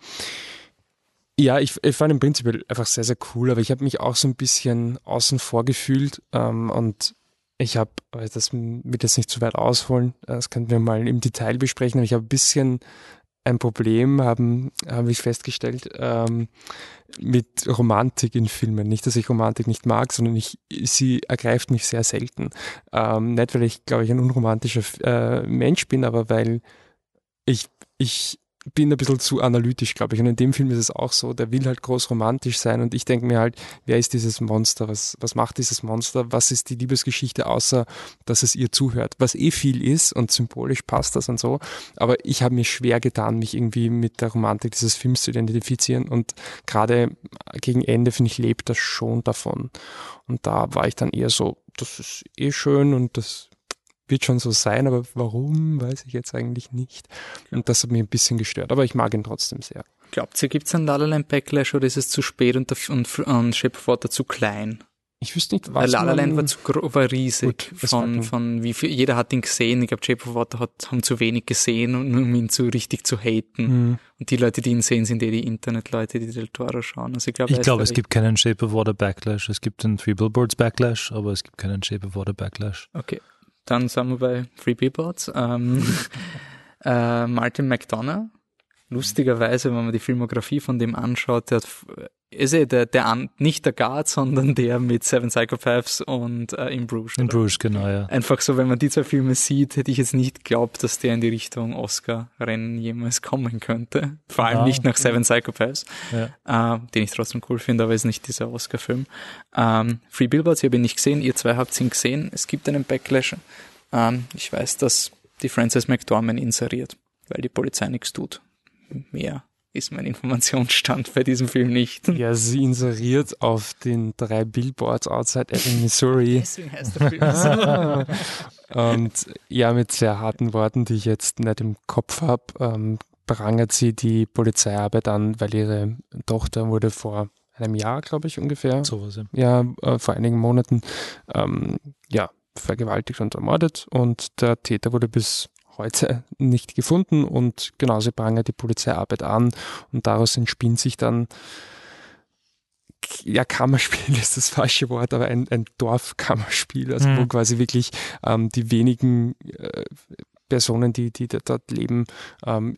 Ja, ich, ich fand im Prinzip einfach sehr, sehr cool, aber ich habe mich auch so ein bisschen außen vor gefühlt ähm, und ich habe, das wird jetzt nicht zu weit ausholen, das können wir mal im Detail besprechen, aber ich habe ein bisschen ein Problem, haben, habe ich festgestellt, ähm, mit Romantik in Filmen. Nicht, dass ich Romantik nicht mag, sondern ich, sie ergreift mich sehr selten. Ähm, nicht, weil ich, glaube ich, ein unromantischer äh, Mensch bin, aber weil ich, ich bin ein bisschen zu analytisch, glaube ich. Und in dem Film ist es auch so, der will halt groß romantisch sein und ich denke mir halt, wer ist dieses Monster? Was, was macht dieses Monster? Was ist die Liebesgeschichte, außer dass es ihr zuhört? Was eh viel ist und symbolisch passt das und so. Aber ich habe mir schwer getan, mich irgendwie mit der Romantik dieses Films zu identifizieren und gerade gegen Ende, finde ich, lebt das schon davon. Und da war ich dann eher so, das ist eh schön und das wird schon so sein, aber warum, weiß ich jetzt eigentlich nicht. Und das hat mich ein bisschen gestört, aber ich mag ihn trotzdem sehr. Glaubt ihr, gibt es einen La La Land Backlash oder ist es zu spät und, und, und Shape of Water zu klein? Ich wüsste nicht, was La La Land man- war zu war riesig. Gut, von, von wie viel, jeder hat ihn gesehen. Ich glaube, Shape of Water hat, haben zu wenig gesehen, um um ihn zu richtig zu haten. Mhm. Und die Leute, die ihn sehen, sind eh die Internetleute, die Del Toro schauen. Also ich glaube, Ich glaube, es gibt keinen Shape of Water Backlash. Es gibt den Three Billboards Backlash, aber es gibt keinen Shape of Water Backlash. Okay, dann sind wir bei Free Billboards. Ähm, äh, Martin McDonough, lustigerweise, wenn man die Filmografie von dem anschaut, der hat, ist eh der, der nicht der Guard, sondern der mit Seven Psychopaths und äh, In Bruges. In? Bruges, genau, ja. Einfach so, wenn man die zwei Filme sieht, hätte ich jetzt nicht geglaubt, dass der in die Richtung Oscar-Rennen jemals kommen könnte. Vor allem Ja. nicht nach Seven Psychopaths, ja. äh, den ich trotzdem cool finde, aber ist nicht dieser Oscar-Film. Ähm, Free Billboards, ich habe ihn nicht gesehen, ihr zwei habt ihn gesehen. Es gibt einen Backlash. Ähm, ich weiß, dass die Frances McDormand inseriert, weil die Polizei nichts tut. Mehr ist mein Informationsstand bei diesem Film nicht. Ja, sie inseriert auf den drei Billboards outside Ebbing, Missouri. Deswegen heißt der Film so. Und ja, mit sehr harten Worten, die ich jetzt nicht im Kopf habe, ähm, prangert sie die Polizeiarbeit an, weil ihre Tochter wurde vor einem Jahr, glaube ich, ungefähr, Sowas, ja. ja, äh, vor einigen Monaten, ähm, ja, vergewaltigt und ermordet und der Täter wurde bis heute nicht gefunden und genau, sie prangert die Polizeiarbeit an und daraus entspinnt sich dann ja, Kammerspiel ist das falsche Wort, aber ein, ein Dorfkammerspiel, also wo Mhm. quasi wirklich ähm, die wenigen äh, Personen, die, die da- dort leben, ähm,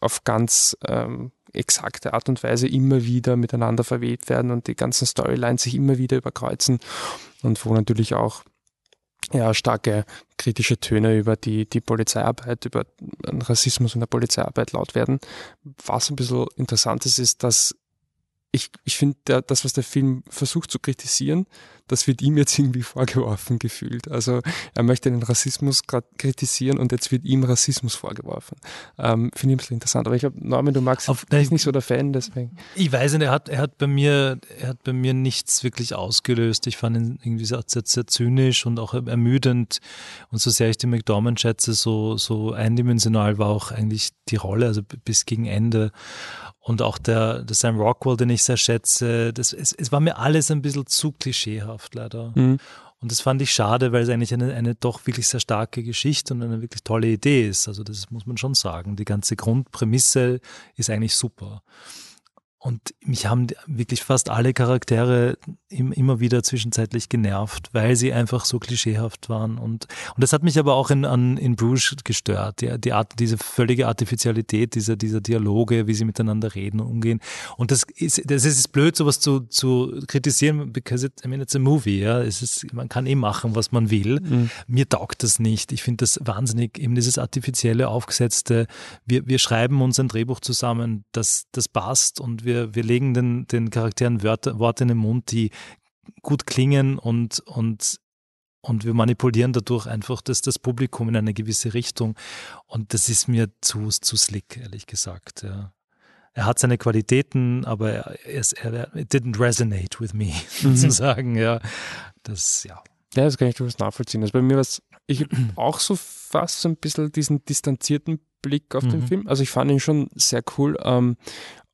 auf ganz ähm, exakte Art und Weise immer wieder miteinander verwebt werden und die ganzen Storylines sich immer wieder überkreuzen und wo natürlich auch ja, starke kritische Töne über die, die Polizeiarbeit, über Rassismus in der Polizeiarbeit laut werden. Was ein bisschen interessant ist, ist, dass ich, ich finde, das, was der Film versucht zu kritisieren, das wird ihm jetzt irgendwie vorgeworfen gefühlt. Also er möchte den Rassismus gerade kritisieren und jetzt wird ihm Rassismus vorgeworfen. Ähm, finde ich ein bisschen interessant. Aber ich glaube, Norman, du magst Auf- bist nicht so der Fan, deswegen. Ich weiß nicht, er hat, er hat bei mir, er hat bei mir nichts wirklich ausgelöst. Ich fand ihn irgendwie sehr, sehr, sehr zynisch und auch ermüdend. Und so sehr ich die McDormand schätze, so, so eindimensional war auch eigentlich die Rolle, also bis gegen Ende. Und auch der, der Sam Rockwell, den ich sehr schätze, das, es, es war mir alles ein bisschen zu klischeehaft, leider. Mhm. Und das fand ich schade, weil es eigentlich eine, eine doch wirklich sehr starke Geschichte und eine wirklich tolle Idee ist. Also das muss man schon sagen. Die ganze Grundprämisse ist eigentlich super. Und mich haben wirklich fast alle Charaktere im, immer wieder zwischenzeitlich genervt, weil sie einfach so klischeehaft waren. Und, und das hat mich aber auch in, an, in Bruges gestört. Die, die Art, diese völlige Artificialität dieser, dieser Dialoge, wie sie miteinander reden und umgehen. Und das ist, das ist blöd, sowas zu, zu kritisieren, because it, I mean, it's a movie, ja. Es ist, man kann eh machen, was man will. Mhm. Mir taugt das nicht. Ich finde das wahnsinnig, eben dieses artifizielle, aufgesetzte. Wir, wir schreiben uns ein Drehbuch zusammen, das, das passt und wir, wir legen den, den Charakteren Wörter, Worte in den Mund, die gut klingen und, und, und wir manipulieren dadurch einfach das, das Publikum in eine gewisse Richtung. Und das ist mir zu, zu slick, ehrlich gesagt. Ja. Er hat seine Qualitäten, aber er, er, er it didn't resonate with me, sozusagen. Ja, das, ja. Ja, das kann ich durchaus nachvollziehen. Also bei mir war es, ich auch so fast so ein bisschen diesen distanzierten Blick auf den Mhm. Film. Also ich fand ihn schon sehr cool. Ähm,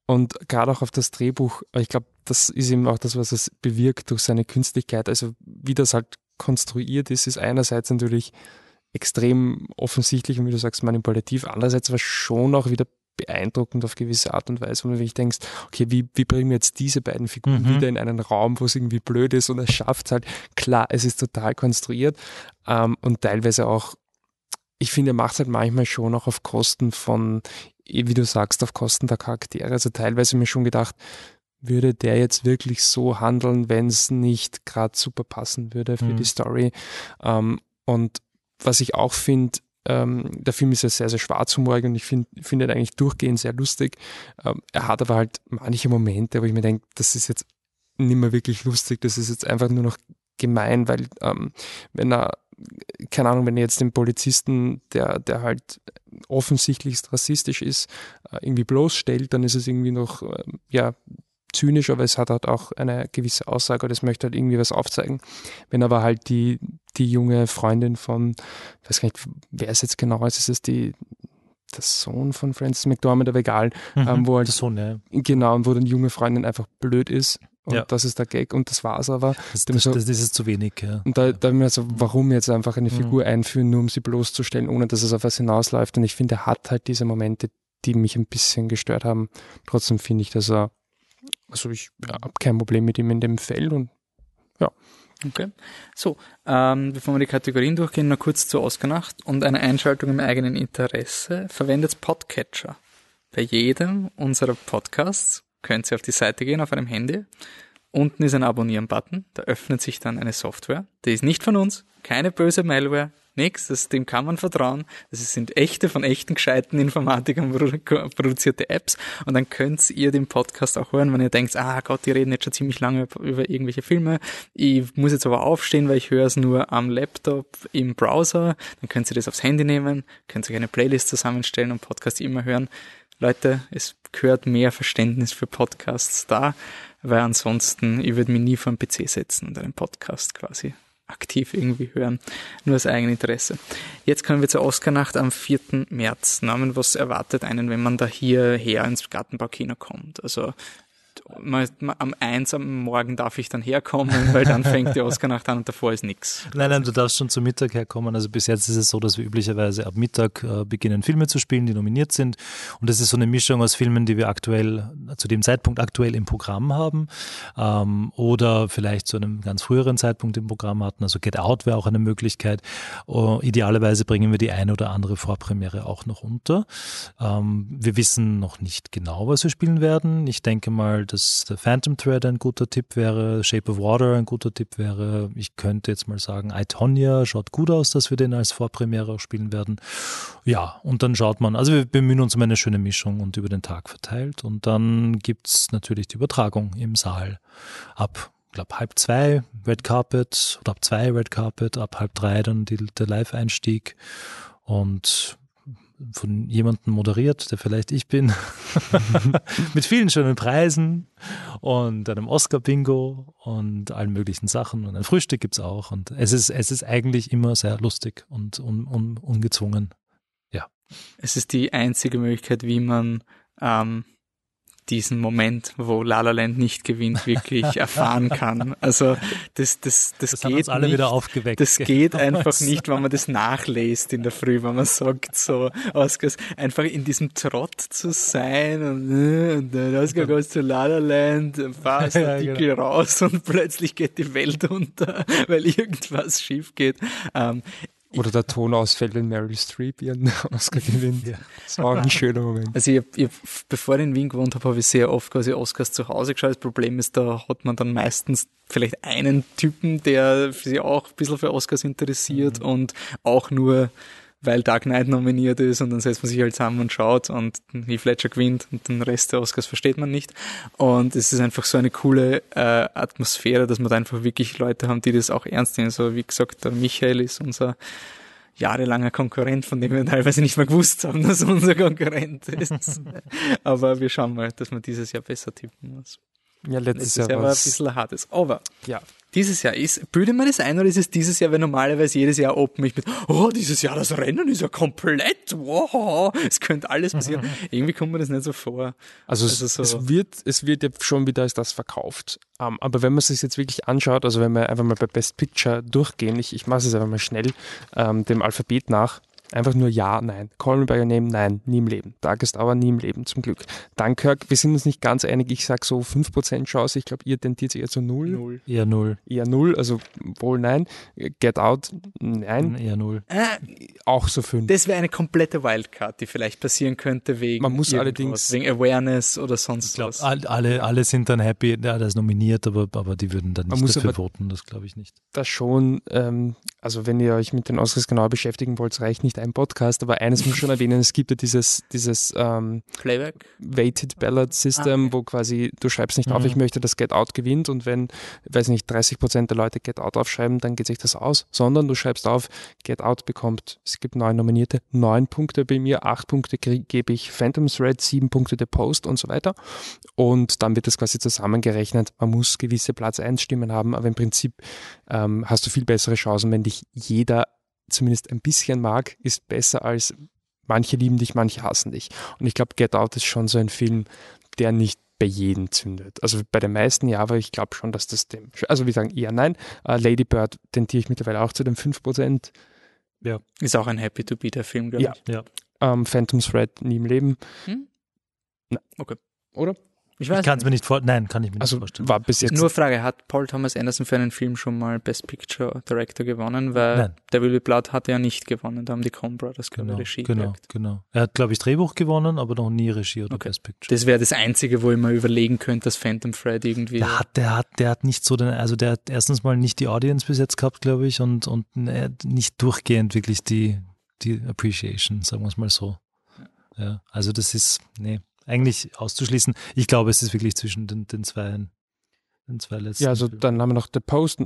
und gerade auch auf das Drehbuch, ich glaube, das ist eben auch das, was es bewirkt durch seine Künstlichkeit. Also wie das halt konstruiert ist, ist einerseits natürlich extrem offensichtlich und wie du sagst, manipulativ. Andererseits war es schon auch wieder beeindruckend auf gewisse Art und Weise, wo du wirklich denkst, okay, wie, wie bringen wir jetzt diese beiden Figuren Mhm. wieder in einen Raum, wo es irgendwie blöd ist und er schafft halt, klar, es ist total konstruiert ähm, und teilweise auch, ich finde, er macht es halt manchmal schon auch auf Kosten von, wie du sagst, auf Kosten der Charaktere. Also teilweise mir schon gedacht, würde der jetzt wirklich so handeln, wenn es nicht gerade super passen würde für Mhm. die Story. Ähm, und was ich auch finde, ähm, der Film ist ja sehr, sehr schwarzhumorig und ich finde finde ihn eigentlich durchgehend sehr lustig. Ähm, er hat aber halt manche Momente, wo ich mir denke, das ist jetzt nicht mehr wirklich lustig, das ist jetzt einfach nur noch gemein, weil ähm, wenn er, keine Ahnung, wenn er jetzt den Polizisten, der, der halt offensichtlichst rassistisch ist, äh, irgendwie bloßstellt, dann ist es irgendwie noch, ähm, ja, zynisch, aber es hat halt auch eine gewisse Aussage oder es möchte halt irgendwie was aufzeigen. Wenn aber halt die, die junge Freundin von, ich weiß gar nicht, wer es jetzt genau ist, ist es die, der Sohn von Francis McDormand, aber egal, ähm, wo halt das so, ne? Genau, und wo dann die junge Freundin einfach blöd ist und Ja. das ist der Gag und das war's aber. Das, das, so- das, ist zu wenig. Ja. Und da, da mir so, warum jetzt einfach eine Mhm. Figur einführen, nur um sie bloßzustellen, ohne dass es auf was hinausläuft. Und ich finde, er hat halt diese Momente, die mich ein bisschen gestört haben. Trotzdem finde ich, dass er, also ich habe kein Problem mit ihm in dem Feld und Okay. So, ähm, bevor wir die Kategorien durchgehen, noch kurz zur Oscar-Nacht und eine Einschaltung im eigenen Interesse. Verwendet Podcatcher. Bei jedem unserer Podcasts könnt ihr auf die Seite gehen auf einem Handy. Unten ist ein Abonnieren-Button. Da öffnet sich dann eine Software. Die ist nicht von uns. Keine böse Malware. Nix. Dem kann man vertrauen. Das sind echte, von echten gescheiten Informatikern produ- produzierte Apps. Und dann könnt ihr den Podcast auch hören, wenn ihr denkt, ah Gott, die reden jetzt schon ziemlich lange über irgendwelche Filme. Ich muss jetzt aber aufstehen, weil ich höre es nur am Laptop im Browser. Dann könnt ihr das aufs Handy nehmen, könnt euch eine Playlist zusammenstellen und Podcast immer hören. Leute, es gehört mehr Verständnis für Podcasts da, weil ansonsten, ich würde mich nie vor einen PC setzen und einen Podcast quasi aktiv irgendwie hören, nur aus eigenem Interesse. Jetzt kommen wir zur Oscarnacht am 4. März. Namen, was erwartet einen, wenn man da hierher ins Gartenbaukino kommt? Also am 1 am Morgen darf ich dann herkommen, weil dann fängt die Oscarnacht an und davor ist nix. Nein, nein, du darfst schon zum Mittag herkommen. Also bis jetzt ist es so, dass wir üblicherweise ab Mittag äh, beginnen, Filme zu spielen, die nominiert sind. Und das ist so eine Mischung aus Filmen, die wir aktuell, zu dem Zeitpunkt aktuell im Programm haben ähm, oder vielleicht zu einem ganz früheren Zeitpunkt im Programm hatten. Also Get Out wäre auch eine Möglichkeit. Uh, idealerweise bringen wir die eine oder andere Vorpremiere auch noch unter. Ähm, wir wissen noch nicht genau, was wir spielen werden. Ich denke mal, dass The Phantom Thread ein guter Tipp wäre, Shape of Water ein guter Tipp wäre. Ich könnte jetzt mal sagen, I, Tonya schaut gut aus, dass wir den als Vorpremiere auch spielen werden. Ja, und dann schaut man, also wir bemühen uns um eine schöne Mischung und über den Tag verteilt. Und dann gibt's natürlich die Übertragung im Saal ab glaube halb zwei Red Carpet oder ab zwei Red Carpet, ab halb drei dann die, der Live-Einstieg und von jemandem moderiert, der vielleicht ich bin, mit vielen schönen Preisen und einem Oscar-Bingo und allen möglichen Sachen. Und ein Frühstück gibt's auch. Und es ist, es ist eigentlich immer sehr lustig und un, un, ungezwungen. Es ist die einzige Möglichkeit, wie man ähm, diesen Moment, wo La La Land nicht gewinnt, wirklich erfahren kann. Also das, das, das, Das, geht alle nicht. wieder aufgeweckt. Das geht einfach nicht, wenn man das nachlässt in der Früh, wenn man sagt, so, Oscars, einfach in diesem Trott zu sein und, äh, und der Oscar goes to La La Land, fast Ja, Artikel raus und plötzlich geht die Welt unter, weil irgendwas schief geht. Ähm, oder der Ton ausfällt, wenn Meryl Streep ihren Oscar gewinnt. Ja. Das war auch ein schöner Moment. Also ich, ich, bevor ich in Wien gewohnt habe, habe ich sehr oft quasi Oscars zu Hause geschaut. Das Problem ist, da hat man dann meistens vielleicht einen Typen, der sich auch ein bisschen für Oscars interessiert und auch nur, weil Dark Knight nominiert ist und dann setzt man sich halt zusammen und schaut und Heath Ledger gewinnt und den Rest der Oscars versteht man nicht. Und es ist einfach so eine coole äh, Atmosphäre, dass wir da einfach wirklich Leute haben, die das auch ernst nehmen. So wie gesagt, der Michael ist unser jahrelanger Konkurrent, von dem wir teilweise nicht mehr gewusst haben, dass er unser Konkurrent ist. Aber wir schauen mal, dass wir dieses Jahr besser tippen muss. Ja, letztes Letztes Jahr Jahr war ein bisschen hartes. Aber Ja, dieses Jahr ist, bilde mir das ein oder ist es dieses Jahr, weil normalerweise jedes Jahr open ich mit, oh, dieses Jahr das Rennen ist ja komplett, wow, es könnte alles passieren. Irgendwie kommt mir das nicht so vor. Also, Also es, so- es wird, es wird ja schon wieder als das verkauft. Ähm, aber wenn man es sich jetzt wirklich anschaut, also wenn wir einfach mal bei Best Picture durchgehen, ich, ich mache es jetzt einfach mal schnell, ähm, dem Alphabet nach, einfach nur Ja, Nein. Call Me By Your Name, Nein, nie im Leben. Darkest Hour, nie im Leben, zum Glück. Dunkirk, wir sind uns nicht ganz einig, ich sage so 5% Chance, ich glaube, ihr tendiert eher zu Null. Null. Eher null. Eher Null, also wohl Nein. Get Out, Nein, Eher null. Äh, auch so 5. das wäre eine komplette Wildcard, die vielleicht passieren könnte wegen Man muss allerdings- wegen Awareness oder sonst Ich glaube, was. all, alle, alle sind dann happy, ja, der ist nominiert, aber, aber die würden dann Man nicht muss dafür aber- voten, das glaube ich nicht. das schon, ähm, also wenn ihr euch mit den Oscars genau beschäftigen wollt, reicht nicht ein Podcast, aber eines muss ich schon erwähnen, es gibt ja dieses, dieses ähm, Playback? Weighted Ballot System, Ah, okay. wo quasi du schreibst nicht auf, Mhm. ich möchte, dass Get Out gewinnt und wenn, weiß nicht, 30 Prozent der Leute Get Out aufschreiben, dann geht sich das aus, sondern du schreibst auf, Get Out bekommt, es gibt neun Nominierte, neun Punkte bei mir, acht Punkte gebe ich Phantom Thread, sieben Punkte der Post und so weiter und dann wird das quasi zusammengerechnet. Man muss gewisse Platz 1 Stimmen haben, aber im Prinzip ähm, hast du viel bessere Chancen, wenn dich jeder zumindest ein bisschen mag, ist besser als manche lieben dich, manche hassen dich. Und ich glaube, Get Out ist schon so ein Film, der nicht bei jedem zündet. Also bei den meisten ja, aber ich glaube schon, dass das dem, also wir sagen eher nein. Uh, Lady Bird tendiere ich mittlerweile auch zu den 5%. Ja. Ist auch ein Happy to be der Film, glaube Ja. ich. Ja. Um, Phantom Thread nie im Leben. Hm? Na, Okay. Oder? Ich Ich kann es nicht. mir nicht vorstellen. Nein, kann ich mir nicht Also vorstellen. war bis jetzt Nur Frage, hat Paul Thomas Anderson für einen Film schon mal Best Picture Director gewonnen? Weil Nein. Devil Will Be Blood hat er nicht gewonnen, da haben die Coen Brothers Genau, Regie genau, gekriegt. genau. Er hat, glaube ich, Drehbuch gewonnen, aber noch nie Regie oder Okay. Best Picture. Das wäre das Einzige, wo ich mir überlegen könnte, dass Phantom Thread irgendwie... Der hat, der hat, der hat nicht so den, also der hat erstens mal nicht die Audience bis jetzt gehabt, glaube ich, und, und hat nicht durchgehend wirklich die, die Appreciation, sagen wir es mal so. Ja, also das ist, nee, eigentlich auszuschließen. Ich glaube, es ist wirklich zwischen den, den zwei, den zwei letzten. Ja, also Filmen. dann haben wir noch The Post,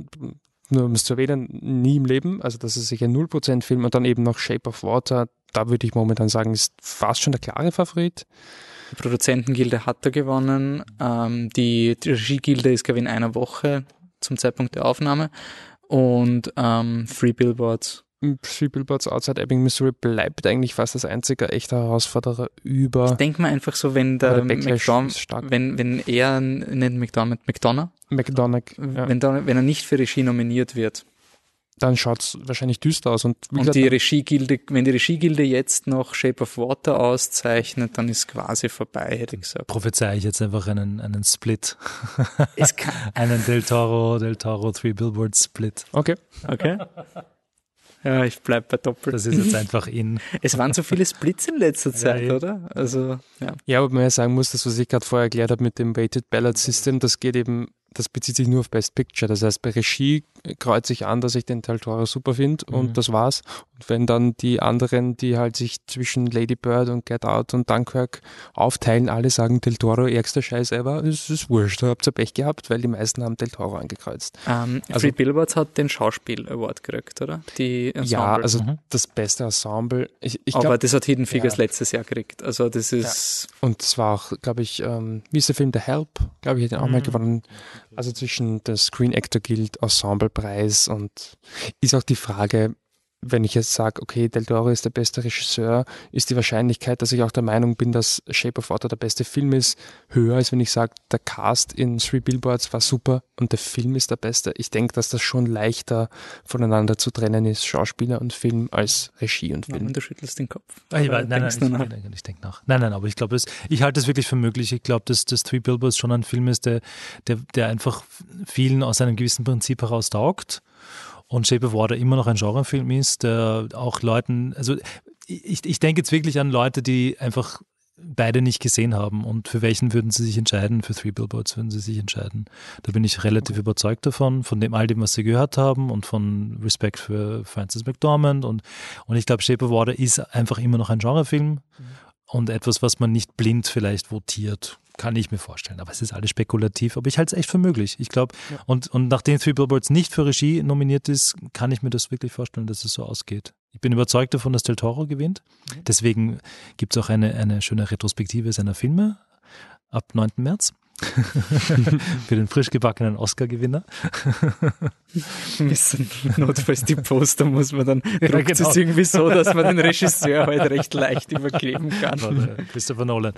nur um es zu erwähnen, nie im Leben. Also das ist sicher ein 0% Film und dann eben noch Shape of Water. Da würde ich momentan sagen, ist fast schon der klare Favorit. Die Produzentengilde hat er gewonnen. Ähm, die, die Regiegilde ist, glaube ich, in einer Woche zum Zeitpunkt der Aufnahme. Und ähm, Free Billboards. Three Billboards Outside Ebbing, Missouri bleibt eigentlich fast das einzige echte Herausforderer über Ich denke mal einfach so, wenn der, der McDonald, wenn, wenn er, nicht McDonald, McDonough, McDonagh. Ja. wenn, wenn er nicht für Regie nominiert wird. Dann schaut es wahrscheinlich düster aus. Und, Und gesagt, die Regiegilde, wenn die Regiegilde jetzt noch Shape of Water auszeichnet, dann ist quasi vorbei, hätte ich gesagt. prophezei ich jetzt einfach einen, einen Split. Es kann, einen Del Toro, Del Toro Three Billboards Split. okay. okay. Ja, ich bleib bei Doppel. Das ist jetzt einfach in. Es waren so viele Splits in letzter Zeit, eh. oder? Also, ja. Ja, aber man ja sagen muss, das, was ich gerade vorher erklärt habe mit dem Weighted Ballot System, das geht eben, das bezieht sich nur auf Best Picture. Das heißt, bei Regie kreuze ich an, dass ich den Toro super finde Mhm. und das war's. Und wenn dann die anderen, die halt sich zwischen Lady Bird und Get Out und Dunkirk aufteilen, alle sagen Del Toro, ärgster Scheiß ever, es ist wurscht, da habt ihr Pech gehabt, weil die meisten haben Del Toro angekreuzt. Ähm, Also- Free Billboards hat den Schauspiel-Award gekriegt, oder? Die Ensemble. Ja, also Mhm. das beste Ensemble. Ich, ich Aber glaube, das hat Hidden Figures Ja. letztes Jahr gekriegt. Also das ist und es war auch, glaube ich, ähm, wie ist der Film The Help? Glaube ich, hat den auch mal Mhm. gewonnen. Also zwischen der Screen Actor Guild, Ensemblepreis und ist auch die Frage, wenn ich jetzt sage, okay, Del Toro ist der beste Regisseur, ist die Wahrscheinlichkeit, dass ich auch der Meinung bin, dass Shape of Water der beste Film ist, höher, als wenn ich sage, der Cast in Three Billboards war super und der Film ist der beste. Ich denke, dass das schon leichter voneinander zu trennen ist, Schauspieler und Film, als Regie und ja, Film. und du schüttelst den Kopf. Ah, ich, nein, nein, ich, nach? nein, nein, ich denke nach. Nein, nein, aber ich glaube, es- ich halte es wirklich für möglich. Ich glaube, dass das Three Billboards schon ein Film ist, der, der, der einfach vielen aus einem gewissen Prinzip heraus taugt. Und Shape of Water immer noch ein Genrefilm ist, der auch Leuten, also ich, ich denke jetzt wirklich an Leute, die einfach beide nicht gesehen haben. Und für welchen würden sie sich entscheiden? Für Three Billboards würden sie sich entscheiden. Da bin ich relativ überzeugt davon, von dem all dem, was sie gehört haben und von Respekt für Francis McDormand. Und, und ich glaube, Shape of Water ist einfach immer noch ein Genrefilm und etwas, was man nicht blind vielleicht votiert. Kann ich mir vorstellen. Aber es ist alles spekulativ. Aber ich halte es echt für möglich. Ich glaube, und, und nachdem Three Billboards nicht für Regie nominiert ist, kann ich mir das wirklich vorstellen, dass es so ausgeht. Ich bin überzeugt davon, dass Del Toro gewinnt. Deswegen gibt es auch eine, eine schöne Retrospektive seiner Filme ab 9. März. für den frisch gebackenen Oscar-Gewinner. notfalls die Poster muss man dann Ja, druckt genau. es irgendwie so, dass man den Regisseur halt recht leicht überkleben kann. Christopher Nolan.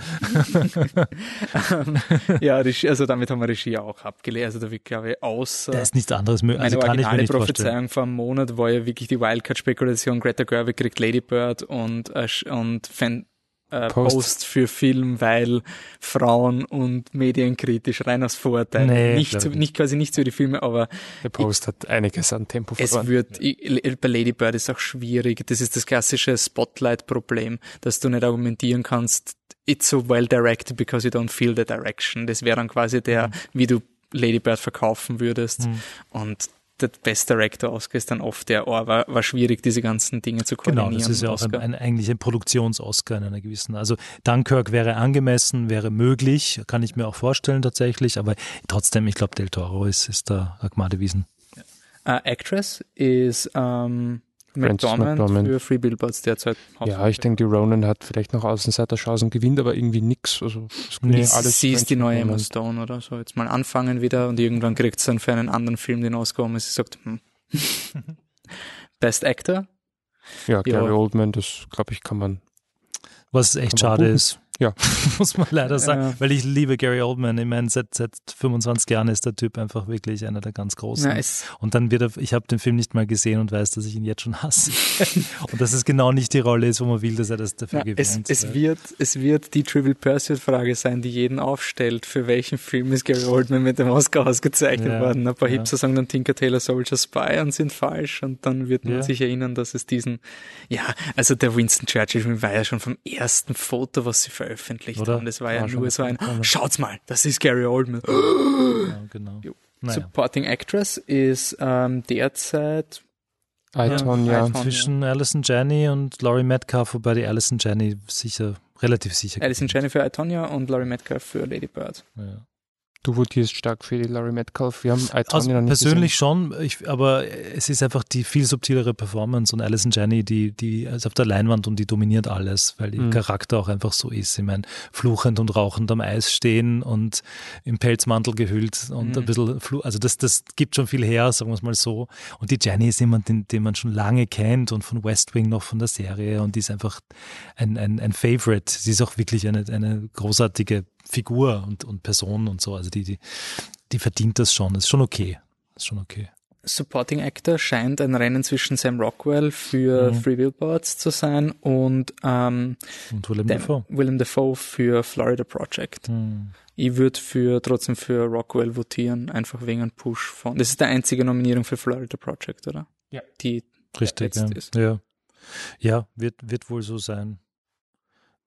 ja, also damit haben wir Regie auch abgelehnt. Also da wird, glaube ich, außer Da ist nichts anderes möglich. Also kann ich mir nicht vorstellen. Prophezeiung vor einem Monat war ja wirklich die Wildcard-Spekulation, Greta Gerwig kriegt Lady Bird und, äh, und Fan, äh, Post. Post. für Film, weil Frauen und medienkritisch rein aus Vorurteil. Nee, nicht, ich nicht quasi nicht so die Filme, aber Der Post hat einiges an Tempo es verloren. wird, ich- bei Lady Bird ist auch schwierig. Das ist das klassische Spotlight-Problem, dass du nicht argumentieren kannst, it's so well directed because you don't feel the direction. Das wäre dann quasi der, Mhm. wie du Lady Bird verkaufen würdest. Und der Best Director Oscar ist dann oft der, oh, war, war schwierig, diese ganzen Dinge zu Genau, koordinieren. das ist ja auch ein, ein, eigentlich ein Produktions-Oscar in einer gewissen. Also Dunkirk wäre angemessen, wäre möglich, kann ich mir auch vorstellen tatsächlich, aber trotzdem, ich glaube, Del Toro ist, ist da Agmade Wiesen. Äh, Actress ist ähm, Frances McDormand, McDormand. für Free Billboards derzeit. Ja, ich denke, die Ronan hat vielleicht noch Außenseiterchancen, gewinnt aber irgendwie nix. Also, Nee, alles sie ist die neue Emma Stone oder so. Jetzt mal anfangen wieder und irgendwann kriegt sie dann für einen anderen Film den Oscar, und sie sagt, hm. Best Actor? Ja, Gary Ja. Oldman, das glaube ich, kann man. Was echt Kann man schade buchen. ist. Ja. Muss man leider sagen, Ja. weil ich liebe Gary Oldman. Ich meine, seit, seit 25 Jahren ist der Typ einfach wirklich einer der ganz großen. Es, Und dann wird er, ich habe den Film nicht mal gesehen und weiß, dass ich ihn jetzt schon hasse. und dass es genau nicht die Rolle ist, wo man will, dass er das dafür ja, gewinnt. es, es, wird, es wird die Trivial Pursuit-Frage sein, die jeden aufstellt. Für welchen Film ist Gary Oldman mit dem Oscar ausgezeichnet Ja, worden? Ein paar ja. Hipster sagen dann Tinker Tailor Soldier Spy und sind falsch. Und dann wird man sich erinnern, dass es diesen, ja, also der Winston Churchill war ja schon vom ersten Foto, was sie veröffentlicht Oder? haben. Das war ja War schon nur so ein, schaut's mal, das ist Gary Oldman. Ja, genau. Jo. Naja. Supporting Actress ist ähm, derzeit Iton, Ja, ja. Iton. Zwischen Alison Janney und Laurie Metcalf, wobei die Alison Janney sicher, relativ sicher. Alison. Janney für Itonia und Laurie Metcalf für Lady Bird. Ja. Du votierst stark für die Laurie Metcalf. Wir haben Also noch nicht persönlich schon, ich, aber es ist einfach die viel subtilere Performance und Alison Janney, die, die ist auf der Leinwand und die dominiert alles, weil ihr Mhm. Charakter auch einfach so ist. Ich meine, fluchend und rauchend am Eis stehen und im Pelzmantel gehüllt und Mhm. ein bisschen, flu also das, das gibt schon viel her, sagen wir es mal so. Und die Jenny ist jemand, den, den man schon lange kennt und von West Wing noch von der Serie und die ist einfach ein, ein, ein Favorite. Sie ist auch wirklich eine, eine großartige Figur und, und Person und so. Also die, die, die verdient das schon. Das ist schon okay. Das ist schon okay. Supporting Actor scheint ein Rennen zwischen Sam Rockwell für Mhm. Three Billboards zu sein und ähm, Und Willem dem, Dafoe. Willem Dafoe für Florida Project. Hm. Ich würde für trotzdem für Rockwell votieren, einfach wegen einem Push von. Das ist die einzige Nominierung für Florida Project, oder? Ja. Die Richtig, ja. ist. ja. Ja, wird, wird wohl so sein.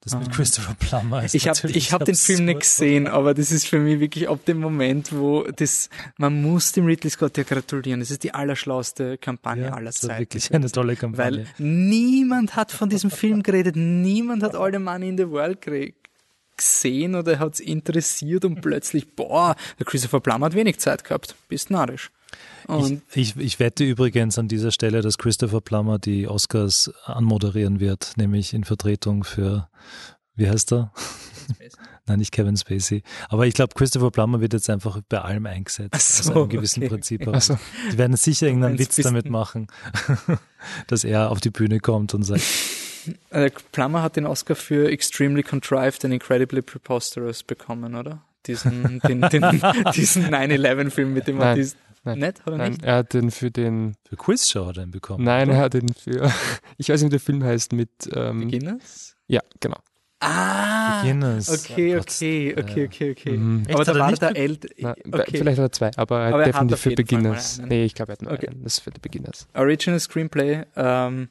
Das mit Ah. Christopher Plummer ist Ich habe ich hab den Film nicht gesehen, aber das ist für mich wirklich ab dem Moment, wo das, man muss dem Ridley Scott ja gratulieren. Das ist die allerschlauste Kampagne Ja, aller das war Zeiten. wirklich eine tolle Kampagne. Weil niemand hat von diesem Film geredet, niemand hat All the Money in the World gere- gesehen oder hat's interessiert und plötzlich, boah, der Christopher Plummer hat wenig Zeit gehabt. Bist narrisch. Und ich, ich, ich wette übrigens an dieser Stelle, dass Christopher Plummer die Oscars anmoderieren wird, nämlich in Vertretung für, wie heißt er? Nein, nicht Kevin Spacey. Aber ich glaube, Christopher Plummer wird jetzt einfach bei allem eingesetzt. So, aus einem gewissen okay. Prinzip. Ach so. Die werden sicher irgendeinen Witz damit machen, dass er auf die Bühne kommt und sagt, äh, Plummer hat den Oscar für Extremely Contrived and Incredibly Preposterous bekommen, oder? Diesen, den, den, diesen 9-11-Film mit dem Nein, Artist. Nein, Nicht? Oder Nein, nicht? er hat den für den. für Quizshow hat er ihn bekommen. Nein, oder? er hat den für. Ich weiß nicht, wie der Film heißt mit. Ähm, Beginners? ja, genau. Ah! Beginners. Okay, Gott. okay, okay, okay, okay. Mhm. Echt, Aber hat da war nicht der älter. Okay. Vielleicht hat er zwei, aber er Aber hat er hat definitiv für Beginners. Nee, ich glaube, er hat nur Okay. einen. Das ist für die Beginners. Original Screenplay, ähm,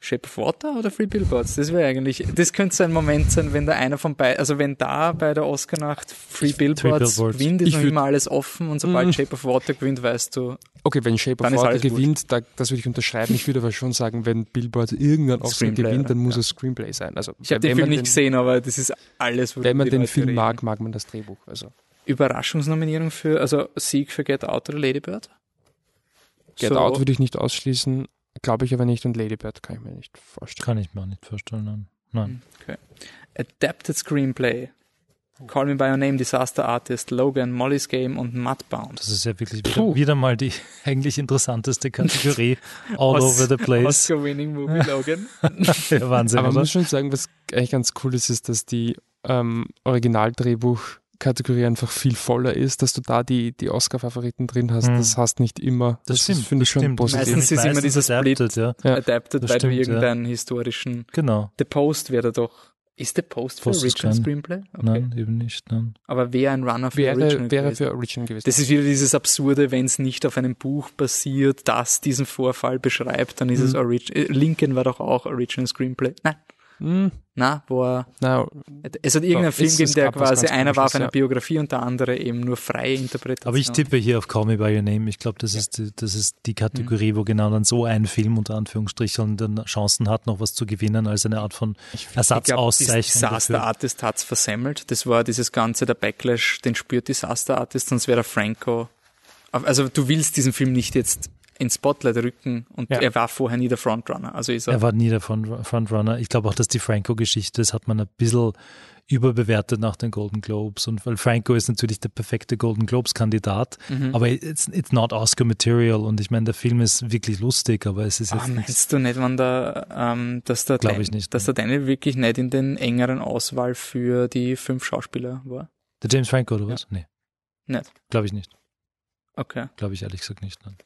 Shape of Water oder Free Billboards? Das wäre eigentlich, das könnte so ein Moment sein, wenn da einer von beiden, also wenn da bei der Oscar-Nacht Free Billboards, Billboards. gewinnt, ist Ich noch immer alles offen und sobald Mm. Shape of Water gewinnt, weißt du, Okay, wenn Shape of Water gewinnt, da, das würde ich unterschreiben. Ich würde aber schon sagen, wenn Billboard irgendeinen Oscar Screenplay, gewinnt, dann muss Ja. es Screenplay sein. Also, ich habe den Film nicht gesehen, aber das ist alles, Wenn man den Leute Film reden. mag, mag man das Drehbuch. Also Überraschungsnominierung für, also Sieg für Get Out oder Lady Bird? Get So- Out würde ich nicht ausschließen, glaube ich aber nicht. Und Lady Bird kann ich mir nicht vorstellen. Kann ich mir auch nicht vorstellen. Nein. Nein. Adapted Screenplay. Call Me By Your Name, Disaster Artist, Logan, Molly's Game und Mudbound. Das ist ja wirklich wieder, wieder mal die eigentlich interessanteste Kategorie. All Os- over the place. Oscar-winning Movie Logan. Ja, Wahnsinn, aber man muss schon sagen, was eigentlich ganz cool ist, ist, dass die ähm, Originaldrehbuch-Kategorie einfach viel voller ist, dass du da die, die Oscar-Favoriten drin hast. Hm. Das hast nicht immer. Das, stimmt. ist, finde ich das schon stimmt. positiv. Meistens ist immer dieser Split. adapted, ja. Ja. Adapted, Das weil stimmt, du ja. irgendeinen historischen. Genau. The Post wäre da doch. Ist The Post für Post Original kein- Screenplay? Okay. Nein, eben nicht. Nein. Aber wäre ein Runner für Original Wäre, wäre gewesen. für Original gewesen. Das ist wieder dieses Absurde, wenn es nicht auf einem Buch basiert, das diesen Vorfall beschreibt, dann ist es Mhm. Original. Äh, Lincoln war doch auch Original Screenplay. Nein, Hm, na, war. na, Es hat irgendeinen Ja, Film gegeben, der quasi einer war auf einer ja. Biografie und der andere eben nur freie Interpretation. Aber ich tippe hier auf Call Me By Your Name. Ich glaube, das, ist die, das ist die Kategorie, wo genau dann so ein Film unter Anführungsstrichen dann Chancen hat, noch was zu gewinnen, als eine Art von Ich Ersatzauszeichnung. Disaster dafür. Artist hat's versemmelt. Das war dieses ganze, der Backlash, den spürt Disaster Artist, sonst wäre der Franco. Also du willst diesen Film nicht jetzt ins Spotlight rücken und Ja. er war vorher nie der Frontrunner. Also er, Er war nie der Front- Frontrunner. Ich glaube auch, dass die Franco-Geschichte, das hat man ein bisschen überbewertet nach den Golden Globes. Und weil Franco ist natürlich der perfekte Golden Globes-Kandidat, Mhm. aber it's, it's not Oscar-Material. Und ich meine, der Film ist wirklich lustig, aber es ist Ah, jetzt nicht. meinst du nicht, wenn der, ähm, dass der, Glaub Dan- ich nicht, dass der Daniel wirklich nicht in den engeren Auswahl für die fünf Schauspieler war? Der James Franco oder was? Nee. Nicht. Glaube ich nicht. Okay. Glaube ich ehrlich gesagt nicht. Nein.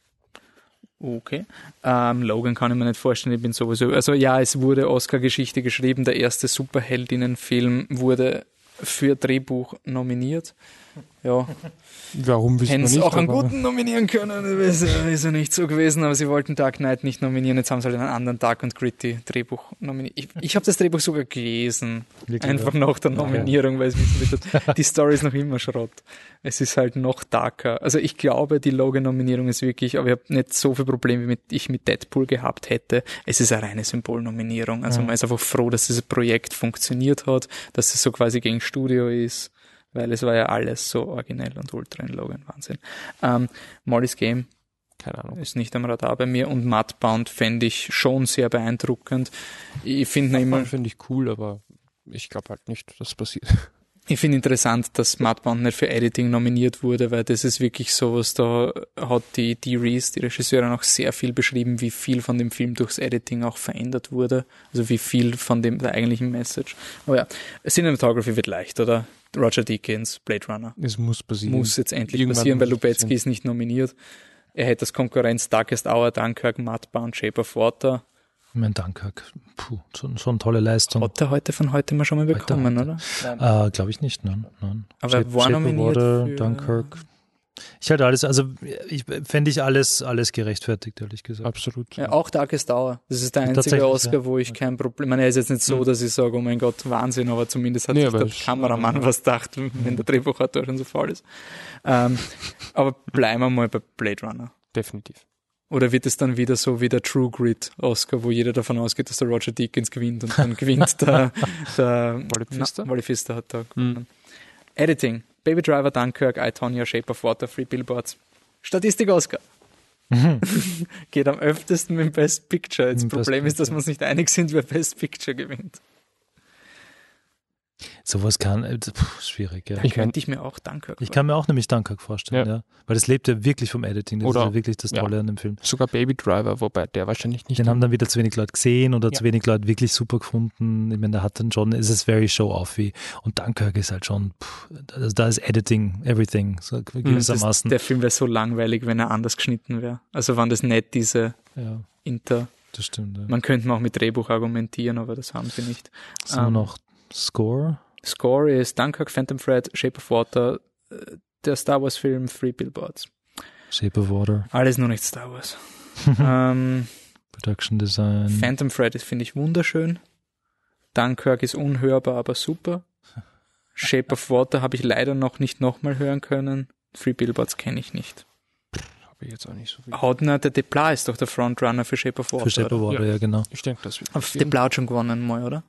Okay. Ähm, Logan kann ich mir nicht vorstellen, ich bin sowieso. Also ja, es wurde Oscar-Geschichte geschrieben. Der erste Superheldinnenfilm wurde für Drehbuch nominiert. Ja, Warum wissen hätten sie auch einen guten nominieren können. Ist, äh, ist ja nicht so gewesen, aber sie wollten Dark Knight nicht nominieren. Jetzt haben sie halt einen anderen Dark und Gritty Drehbuch nominiert. Ich, ich habe das Drehbuch sogar gelesen. Wirklich, Einfach ja. nach der Nominierung, weil es wissen wird, die Story ist noch immer Schrott. Es ist halt noch darker. Also ich glaube, die Logan-Nominierung ist wirklich, aber ich habe nicht so viel Probleme, wie mit, ich mit Deadpool gehabt hätte. Es ist eine reine Symbolnominierung. Also Ja. man ist einfach froh, dass dieses Projekt funktioniert hat, dass es so quasi gegen Studio ist, weil es war ja alles so originell und ultra in Logan. Wahnsinn. Ähm, Molly's Game Keine Ahnung. ist nicht am Radar bei mir und Mudbound fände ich schon sehr beeindruckend. Ich finde immer, Finde ich cool, aber ich glaube halt nicht, dass das passiert. Ich finde interessant, dass Mudbound nicht für Editing nominiert wurde, weil das ist wirklich sowas, da hat die, die Reese, die Regisseurin, auch sehr viel beschrieben, wie viel von dem Film durchs Editing auch verändert wurde. Also wie viel von dem der eigentlichen Message. Aber ja, Cinematography wird leicht, oder? Roger Deakins, Blade Runner. Es muss passieren. Muss jetzt endlich Irgendwann passieren, weil Lubetzky ist nicht nominiert. Er hätte das Konkurrenz Darkest Hour, Dunkirk, Mudbound, Shape of Water. Ich meine, Dunkirk. Puh, schon, schon tolle Leistung. Hat er heute von heute mal schon mal Heute, bekommen, heute. oder? Äh, Glaube ich nicht, nein. nein. Aber er war Shape nominiert Water, für- Dunkirk. Ich halte alles, also ich fände ich alles, alles gerechtfertigt, ehrlich gesagt. Absolut. Ja, auch Darkest Hour. Das ist der einzige Oscar, ja. wo ich kein Problem. Ich meine, er ist jetzt nicht so, dass ich sage, oh mein Gott, Wahnsinn, aber zumindest hat Nee, sich der Kameramann was gedacht, wenn der Drehbuchautor schon so faul ist. Ähm, aber bleiben wir mal bei Blade Runner. Definitiv. Oder wird es dann wieder so wie der True Grit Oscar, wo jeder davon ausgeht, dass der Roger Deakins gewinnt und dann gewinnt der, der Wally Pfister? Na, Wally Pfister hat da gewonnen. Editing. Baby Driver, Dunkirk, I, Tonya, Shape of Water, Free Billboards. Statistik Oscar. Geht am öftesten mit Best Picture. Das Best Problem ist, dass Picture. wir uns nicht einig sind, wer Best Picture gewinnt. Sowas kann, äh, schwierig, ja. Da Ich könnte ich mir auch Dunkirk Ich kann mir auch nämlich Dunkirk vorstellen, ja. Ja. Weil das lebt ja wirklich vom Editing. Das Oder- ist ja wirklich das ja. Tolle an dem Film. Sogar Baby Driver, wobei der wahrscheinlich nicht. Den haben dann wieder zu wenig Leute gesehen oder Ja. zu wenig Leute wirklich super gefunden. Ich meine, da hat dann schon, ist es very show-offy. Und Dunkirk ist halt schon, pff, also da ist Editing, everything, so Das, gewissermaßen. der Film wäre so langweilig, wenn er anders geschnitten wäre. Also wenn das nicht diese ja, Inter... das stimmt. Ja. Man könnte auch mit Drehbuch argumentieren, aber das haben sie nicht. Haben wir ähm, noch? Score? Score ist Dunkirk, Phantom Thread, Shape of Water, äh, der Star Wars Film, Three Billboards. Shape of Water, Alles nur nicht Star Wars. ähm, Production Design. Phantom Thread ist, finde ich, wunderschön. Dunkirk ist unhörbar, aber super. Shape of Water habe ich leider noch nicht nochmal hören können. Three Billboards kenne ich nicht. Habe ich jetzt auch nicht so viel. Hautner, der Deplat ist doch der Frontrunner für Shape of Water. Für Shape of? Water, ja, genau. Ich denke, das wird. Passieren. Deplat hat schon gewonnen mal, oder?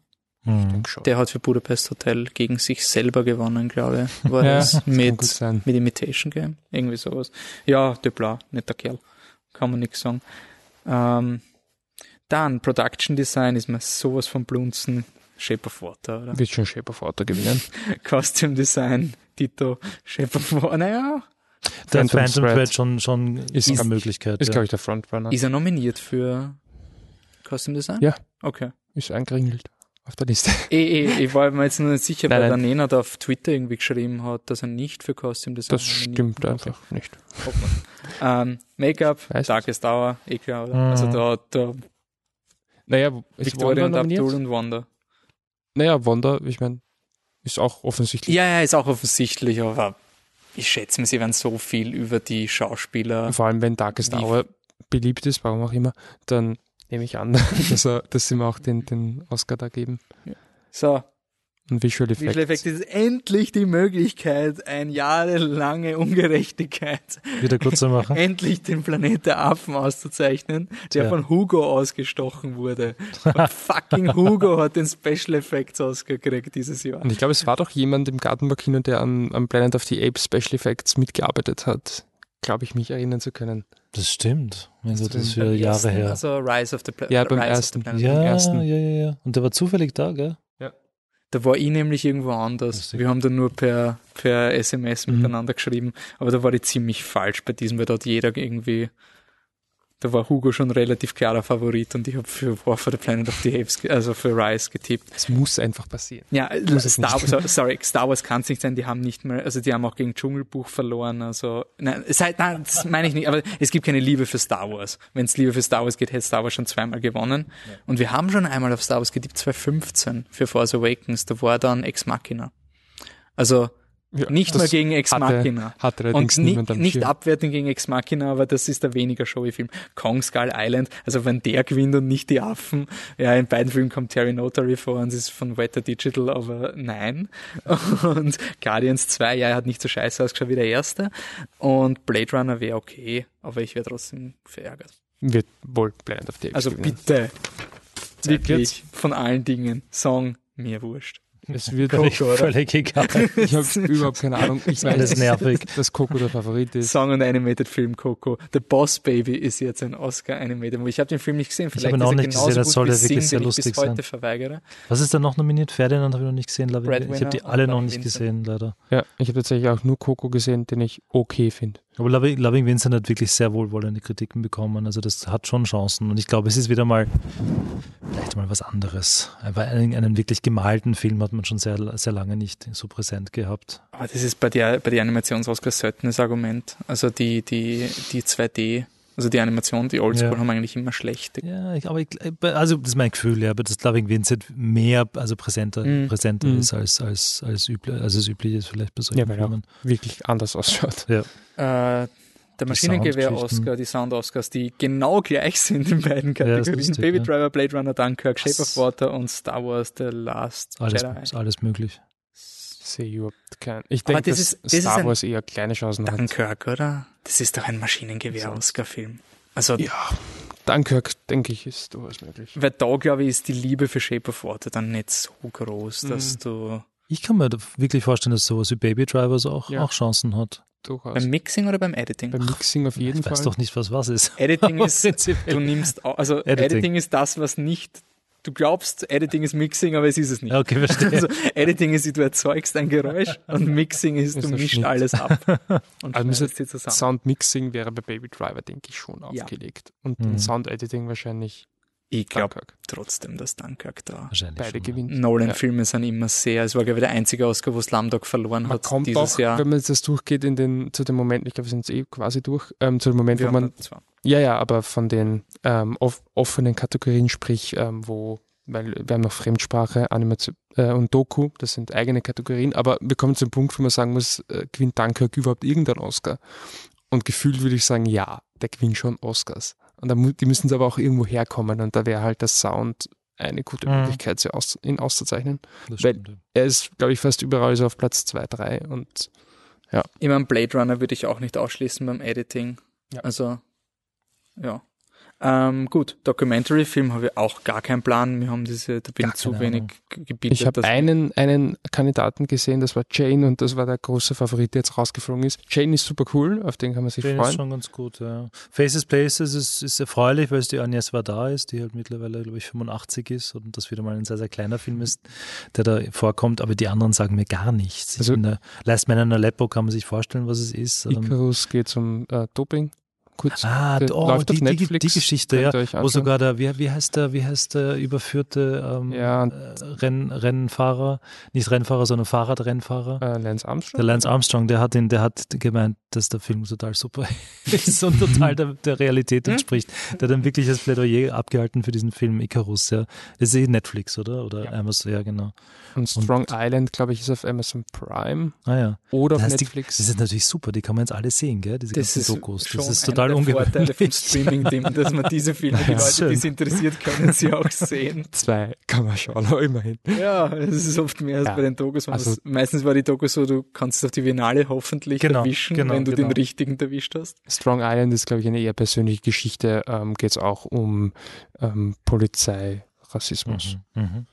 Schon. Der hat für Budapest Hotel gegen sich selber gewonnen, glaube ich. War ja, das mit mit Imitation Game, irgendwie sowas. Ja, Deplat, netter Kerl, kann man nichts sagen. Ähm, dann Production Design ist mir sowas von Blunzen, Shape of Water, oder? Wird schon Shape of Water gewinnen. Costume Design, Tito, Shape of Water, naja, Der Phantom Phantom Thread schon, schon ist- eine Möglichkeit. Ist, ja. glaube ich, der Frontrunner. ist er nominiert für Costume Design? Ja. Okay. Ist eingringelt auf der Liste. Eh, eh, ich war mir jetzt nur nicht sicher, Nein, weil der nein. Nenad auf Twitter irgendwie geschrieben hat, dass er nicht für Costume Design Das stimmt Okay. einfach nicht. Ähm, Make-up, Hour, eh klar, oder? Mhm. Also da, da Naja, Victoria und? Abdul und Wanda. Naja, Wanda, ich meine, ist auch offensichtlich. Ja, ja, ist auch offensichtlich, aber ich schätze mir, sie werden so viel über die Schauspieler. Vor allem, wenn Darkest Hour beliebt ist, warum auch immer, dann nehme ich an, dass, er, dass sie mir auch den, den Oscar da geben. So, Und Visual Effects. Visual Effects ist endlich die Möglichkeit, eine jahrelange Ungerechtigkeit, Wieder kurzer machen. endlich den Planet der Affen auszuzeichnen, der Ja. von Hugo ausgestochen wurde. Und fucking Hugo hat den Special Effects Oscar gekriegt dieses Jahr. Und ich glaube, es war doch jemand im Gartenbaukino, der am, am Planet of the Apes Special Effects mitgearbeitet hat. Glaube ich, mich erinnern zu können. Das stimmt. Mein Gott, das ist Beim wieder Jahre Ersten, her. Also Rise of the Pla Ja, beim Rise ersten. Planet Ja, ja, the ersten. ja, ja. Und der war zufällig da, gell? Da war ich nämlich irgendwo anders. Wir haben dann nur per, per SMS Mhm. miteinander geschrieben, aber da war ich ziemlich falsch bei diesem, weil dort jeder irgendwie, da war Hugo schon relativ klarer Favorit und ich habe für War for the Planet of the Apes, also für Rise getippt. Es muss einfach passieren. Ja, Star, so- sorry, Star Wars kann es nicht sein, die haben nicht mal, also die haben auch gegen Dschungelbuch verloren, also, nein, heißt, nein, das meine ich nicht, aber es gibt keine Liebe für Star Wars. Wenn es Liebe für Star Wars geht, hätte Star Wars schon zweimal gewonnen. Und wir haben schon einmal auf Star Wars getippt, 2015 für Force Awakens, da war dann Ex Machina. Also, Ja, nicht mal gegen Ex Machina. Hat Und allerdings niemand nicht, nicht Schirm. abwerten gegen Ex Machina, aber das ist der weniger showy Film. Kong Skull Island, also wenn der gewinnt und nicht die Affen, ja, in beiden Filmen kommt Terry Notary vor und ist von Weta Digital, aber nein. Und Guardians 2, ja, er hat nicht so scheiße ausgeschaut wie der erste. Und Blade Runner wäre okay, aber ich wäre trotzdem verärgert. Wird wohl Planet of the Apes Also gewinnen. bitte, wirklich, von allen Dingen, Song, mir wurscht. Es wird Völlig, Coco, oder? völlig egal. Ich habe überhaupt keine Ahnung. Ich Alles weiß, nervig. dass Coco der Favorit ist. Song und Animated Film Coco. The Boss Baby ist jetzt ein Oscar Animated. Ich habe den Film nicht gesehen. Vielleicht hab ihn ist auch nicht gesehen, das soll ja wirklich sehr ich lustig sein. verweigere. Was ist da noch nominiert? Ferdinand habe ich noch nicht gesehen. Ich habe die alle noch nicht Vincent. gesehen, leider. Ja, ich habe tatsächlich auch nur Coco gesehen, den ich okay finde. Aber Loving, Loving Vincent hat wirklich sehr wohlwollende Kritiken bekommen. Also das hat schon Chancen. Und ich glaube, es ist wieder mal vielleicht mal was anderes. Weil einen, einen wirklich gemalten Film hat man schon sehr, sehr lange nicht so präsent gehabt. Aber das ist bei der, bei der Animationsoscars selten das Argument. Also die, die, die 2D, also die Animation, die Oldschool Ja. haben eigentlich immer schlechte. Ja, ich, aber ich, also das ist mein Gefühl, ja, aber dass Loving Vincent mehr, also präsenter, Mhm. präsenter Mhm. ist als, als, als, üblich, als es üblich ist vielleicht bei solchen Ja, weil Filmen. wirklich anders ausschaut. Äh, der Maschinengewehr-Oscar, die Sound-Oscars, die genau gleich sind in beiden Kategorien. lustig, Baby ja. Driver, Blade Runner, Dunkirk, Shape of Water und Star Wars The Last Alles, Jedi. ist alles möglich. Sehe ich keinen. Ich Aber denke, das dass ist- das ist Star ein- Wars eher kleine Chancen hat. Dunkirk, oder? Das ist doch ein Maschinengewehr-Oscar-Film. Also, Ja, Dunkirk, denke ich, ist durchaus möglich. weil da, glaube ich, ist die Liebe für Shape of Water dann nicht so groß, dass Mhm. du Ich kann mir wirklich vorstellen, dass sowas wie Baby Drivers auch, Ja. auch Chancen hat. Durchaus. beim Mixing oder beim Editing? Beim Mixing auf jeden ich weiß Fall. doch nicht, was was ist. Editing ist, du nimmst, also Editing. Editing. ist das, was nicht, du glaubst, Editing ist Mixing, aber es ist es nicht. Okay, verstehe. Also Editing ist, du erzeugst ein Geräusch und Mixing ist, du mischst Schnitt. alles ab und Also zusammen. Soundmixing wäre bei Baby Driver, denke ich, schon Ja. aufgelegt. Und Mhm. Sound-Editing wahrscheinlich Ich glaube trotzdem, dass Dunkirk da. Wahrscheinlich Beide ja. gewinnen. Nolan-Filme sind immer sehr, es war glaube ich der einzige Oscar, wo Slumdog verloren Man hat kommt dieses auch, Jahr. wenn man jetzt das durchgeht in den, zu dem Moment, ich glaube, wir sind jetzt eh quasi durch, ähm, zu dem Moment, Wir wo man, ja, ja, aber von den ähm, off offenen Kategorien, sprich, ähm, wo, weil wir haben noch Fremdsprache, Animation äh, und Doku, das sind eigene Kategorien, aber wir kommen zum Punkt, wo man sagen muss, äh, gewinnt Dunkirk überhaupt irgendeinen Oscar? Und gefühlt würde ich sagen, ja, der gewinnt schon Oscars. Und da, mu- die müssen es aber auch irgendwo herkommen und da wäre halt der Sound eine gute Mhm. Möglichkeit, sie aus, ihn auszuzeichnen. Das Weil- stimmt, ja. Er ist, glaube ich, fast überall so auf Platz 2, 3 und Ich meine, Blade Runner würde ich auch nicht ausschließen beim Editing. Ja. Also, ja. Ähm, gut, Documentary-Film habe ich auch gar keinen Plan. Wir haben diese, da bin Gar ich zu wenig Ahnung. ge- gebildet. Ich habe einen, einen Kandidaten gesehen, das war Jane und das war der große Favorit, der jetzt rausgeflogen ist. Jane ist super cool, auf den kann man sich ist freuen. schon ganz gut, ja. Faces Places ist, ist erfreulich, weil es die Agnes da ist, die halt mittlerweile, glaube ich, 85 ist und das wieder mal ein sehr, sehr kleiner Film ist, der da vorkommt, aber die anderen sagen mir gar nichts. Also- in der Last Man in Aleppo kann man sich vorstellen, was es ist. Icarus geht um äh, Doping. Kurz. Ah, Der oh, läuft die, auf die, Netflix, die Geschichte, ja. Wo sogar der, wie, wie heißt der, wie heißt der überführte ähm, Ja. äh, Renn, Rennfahrer, nicht Rennfahrer, sondern Fahrradrennfahrer? Äh, Lance Armstrong. Der Lance Armstrong, der hat, den, der hat gemeint, dass der Film total super ist und total der, der Realität Hm? entspricht. Der hat dann wirklich das Plädoyer abgehalten für diesen Film Icarus. Ja. Das ist eh Netflix, oder? Oder Ja. Amazon, ja, genau. Und Strong Island, glaube ich, ist auf Amazon Prime Ah ja. oder auf Das, heißt, die, Netflix. das ist natürlich super, die kann man jetzt alle sehen, gell? Diese Das ganzen Dokus. Das ist einer total der Vorteile vom ungewöhnlich. Streaming-Ding, dass man diese Filme, die Leute, die es interessiert, können sie auch sehen. Zwei kann man schauen, aber immerhin. Ja, es ist oft mehr als Ja. bei den Dokus. Also- das- meistens war die Doku so, du kannst es auf die Biennale hoffentlich Genau, erwischen, genau, wenn du genau. den richtigen erwischt hast. Strong Island ist, glaube ich, eine eher persönliche Geschichte. Ähm, Geht es auch um ähm, Polizei, Rassismus. Mhm. Mhm.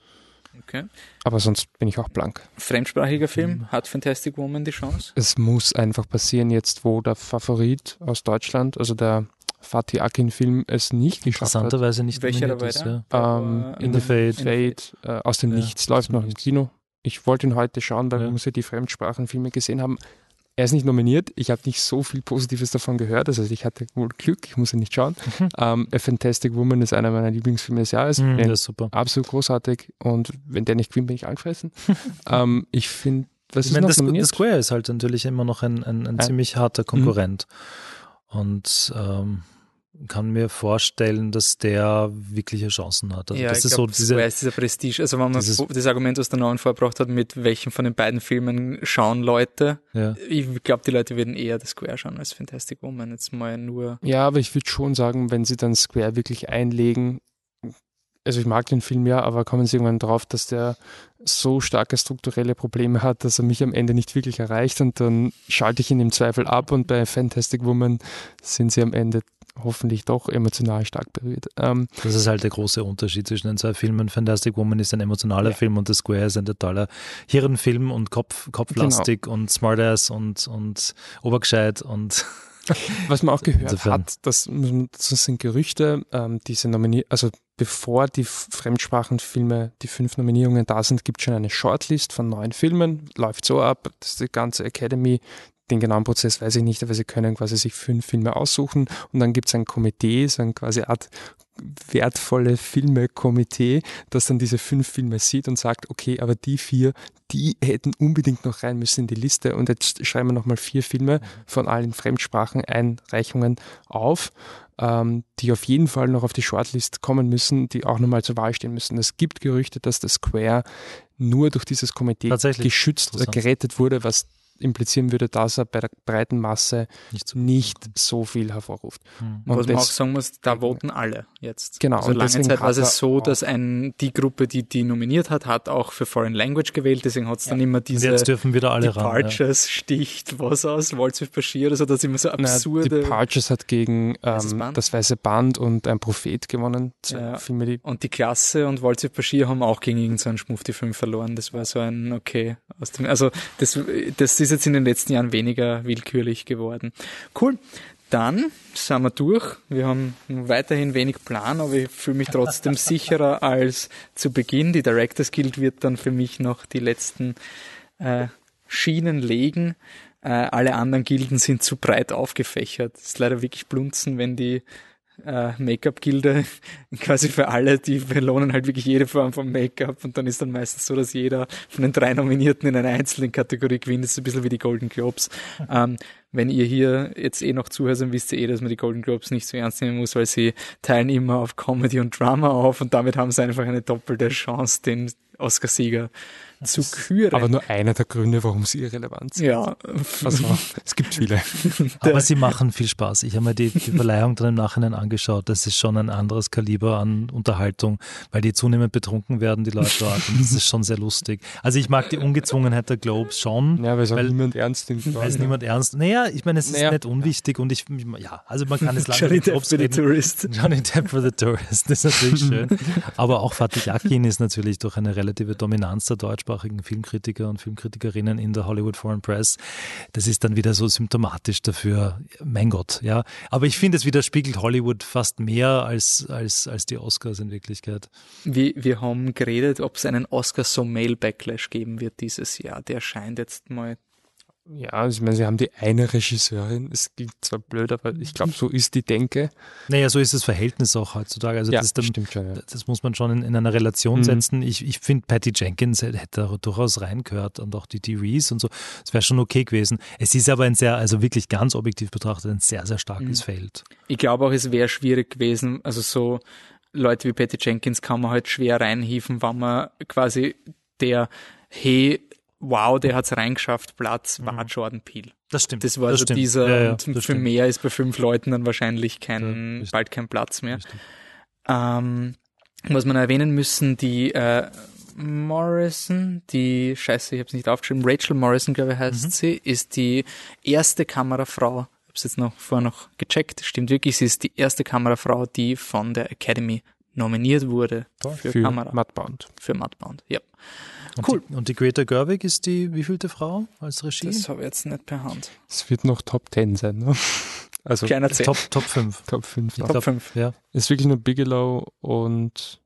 Okay. Aber sonst bin ich auch blank. Fremdsprachiger Mhm. Film, hat Fantastic Woman die Chance? Es muss einfach passieren, jetzt wo der Favorit aus Deutschland, also der Fatih Akin-Film es nicht geschafft hat. Interessanterweise nicht Welcher ist, ja. Ähm, In the Fade. Fade, äh, aus dem Ja, Nichts, läuft noch im. Kino. Ich wollte ihn heute schauen, weil Ja. wir muss ja die Fremdsprachenfilme gesehen haben. Er ist nicht nominiert. Ich habe nicht so viel Positives davon gehört. Also ich hatte wohl Glück, ich muss ihn nicht schauen. Mhm. Ähm, A Fantastic Woman ist einer meiner Lieblingsfilme des Jahres. Mhm, der ist super. absolut großartig. Und wenn der nicht gewinnt, bin ich angefressen. ähm, ich finde, was Ich ist meine, noch das, nominiert? das Square ist halt natürlich immer noch ein, ein, ein ziemlich harter Konkurrent. Und ähm, kann mir vorstellen, dass der wirkliche Chancen hat. Also ja, das ich ist glaub, so diese, Square ist dieser Prestige. Also wenn man dieses- das Argument, was der Neuen vorgebracht hat, mit welchen von den beiden Filmen schauen Leute, ja. ich glaube, die Leute würden eher das Square schauen als Fantastic Woman. Jetzt mal nur. Ja, aber ich würde schon sagen, wenn sie dann Square wirklich einlegen, also ich mag den Film ja, aber kommen sie irgendwann drauf, dass der so starke strukturelle Probleme hat, dass er mich am Ende nicht wirklich erreicht und dann schalte ich ihn im Zweifel ab und bei Fantastic Woman sind sie am Ende hoffentlich doch emotional stark berührt. Ähm, Das ist halt der große Unterschied zwischen den zwei Filmen. Fantastic Woman ist ein emotionaler Ja. Film und The Square ist ein totaler Hirnfilm und Kopf, Genau. kopflastig und Smartass und, und obergescheit und Was man auch gehört Insofern. hat, das, das sind Gerüchte, ähm, diese Nominier also bevor die Fremdsprachenfilme, die fünf Nominierungen da sind, gibt es schon eine Shortlist von neun Filmen, läuft so ab, dass die ganze Academy, den genauen Prozess weiß ich nicht, aber sie können quasi sich fünf Filme aussuchen und dann gibt es ein Komitee, so ein quasi Art wertvolle Filme-Komitee, das dann diese fünf Filme sieht und sagt, okay, aber die vier, die hätten unbedingt noch rein müssen in die Liste. Und jetzt schreiben wir nochmal vier Filme von allen Fremdsprachen Einreichungen auf, ähm, die auf jeden Fall noch auf die Shortlist kommen müssen, die auch nochmal zur Wahl stehen müssen. Es gibt Gerüchte, dass das Square nur durch dieses Komitee geschützt oder gerettet wurde, was implizieren würde, dass er bei der breiten Masse nicht so. nicht so viel hervorruft. Hm. Und was man auch das- sagen muss, da voten alle jetzt. Genau, Also und lange deswegen Zeit war es so, dass ein, die Gruppe, die die nominiert hat, hat auch für Foreign Language gewählt, deswegen hat es dann immer Und diese jetzt dürfen wieder alle ran. Ja. Departures sticht was aus, Waltz with Bashir oder so, dass immer so Na, absurde Departures hat gegen ähm, Band? das Weiße Band und ein Prophet gewonnen. Ja. Die und die Klasse und Waltz with Bashir haben auch gegen irgendeinen so Schmuff die 5 verloren. Das war so ein okay aus dem, also das, das ist jetzt in den letzten Jahren weniger willkürlich geworden. Cool. Dann sind wir durch. Wir haben weiterhin wenig Plan, aber ich fühle mich trotzdem sicherer als zu Beginn. Die Directors Guild wird dann für mich noch die letzten äh, Schienen legen. Äh, alle anderen Gilden sind zu breit aufgefächert. Es ist leider wirklich blunzen, wenn die äh, Make-up-Gilde quasi für alle, die belohnen halt wirklich jede Form von Make-up und dann ist dann meistens so, dass jeder von den drei Nominierten in einer einzelnen Kategorie gewinnt. Das ist ein bisschen wie die Golden Globes. Ähm, wenn ihr hier jetzt eh noch zuhört, dann wisst ihr eh, dass man die Golden Globes nicht so ernst nehmen muss, weil sie teilen immer auf Comedy und Drama auf und damit haben sie einfach eine doppelte Chance, den Oscarsieger zu küren. aber nur einer der Gründe, warum sie irrelevant sind. ja, Also, es gibt viele. Aber sie machen viel Spaß. Ich habe mir die, die Verleihung dann im Nachhinein angeschaut. Das ist schon ein anderes Kaliber an Unterhaltung, weil die zunehmend betrunken werden, die Leute dort. Und das ist schon sehr lustig. Also ich mag die Ungezwungenheit der Globes schon. Ja, weil es auch Weil- niemand ernst nimmt. Weil es niemand ernst. Naja, ich meine, es ist Naja. nicht unwichtig und ich, ja, also man kann es lange Johnny Depp für die reden. Tourist. Johnny Depp for the Tourist, das ist natürlich schön. Aber auch Fatih Akin ist natürlich durch eine relative Dominanz der deutschsprachigen Filmkritiker und Filmkritikerinnen in der Hollywood Foreign Press. Das ist dann wieder so symptomatisch dafür, mein Gott, ja. Aber ich finde, es widerspiegelt Hollywood fast mehr als, als, als die Oscars in Wirklichkeit. Wir, wir haben geredet, ob es einen Oscar so Mail Backlash geben wird dieses Jahr. Der scheint jetzt mal. Ja, also ich meine, sie haben die eine Regisseurin. Es klingt zwar blöd, aber ich glaube, so ist die Denke. Naja, so ist das Verhältnis auch heutzutage. Also ja, das ist dann, stimmt schon. Ja. Das muss man schon in, in einer Relation Mhm. setzen. Ich, ich finde, Patty Jenkins hätte da durchaus reingehört und auch die Reese und so. Es wäre schon okay gewesen. Es ist aber ein sehr, also wirklich ganz objektiv betrachtet, ein sehr, sehr starkes Mhm. Feld. Ich glaube auch, es wäre schwierig gewesen. Also so Leute wie Patty Jenkins kann man halt schwer reinhieven, wenn man quasi der, hey, wow, der hat's reingeschafft, Platz war Jordan Peele. Das stimmt. Das war so stimmt. dieser, Ja, ja, und das für stimmt. mehr ist bei fünf Leuten dann wahrscheinlich kein, das- bald kein Platz mehr. Das. Ähm, was man erwähnen müssen, die äh, Morrison, die, scheiße, ich habe es nicht aufgeschrieben, Rachel Morrison, glaube ich, heißt Mhm. sie, ist die erste Kamerafrau, ich habe es jetzt noch vorher noch gecheckt, stimmt wirklich, sie ist die erste Kamerafrau, die von der Academy nominiert wurde Toll. für, Für Kamera, Mattbound. für Mattbound. Ja, Und Cool. Die, und die Greta Gerwig ist die wievielte Frau als Regie? das habe ich jetzt nicht per Hand. Es wird noch Top 10 sein. Ne? Also Kleiner. Top, Top 5. Top 5. Ich Top glaub, 5. Ja, Ist wirklich nur Bigelow und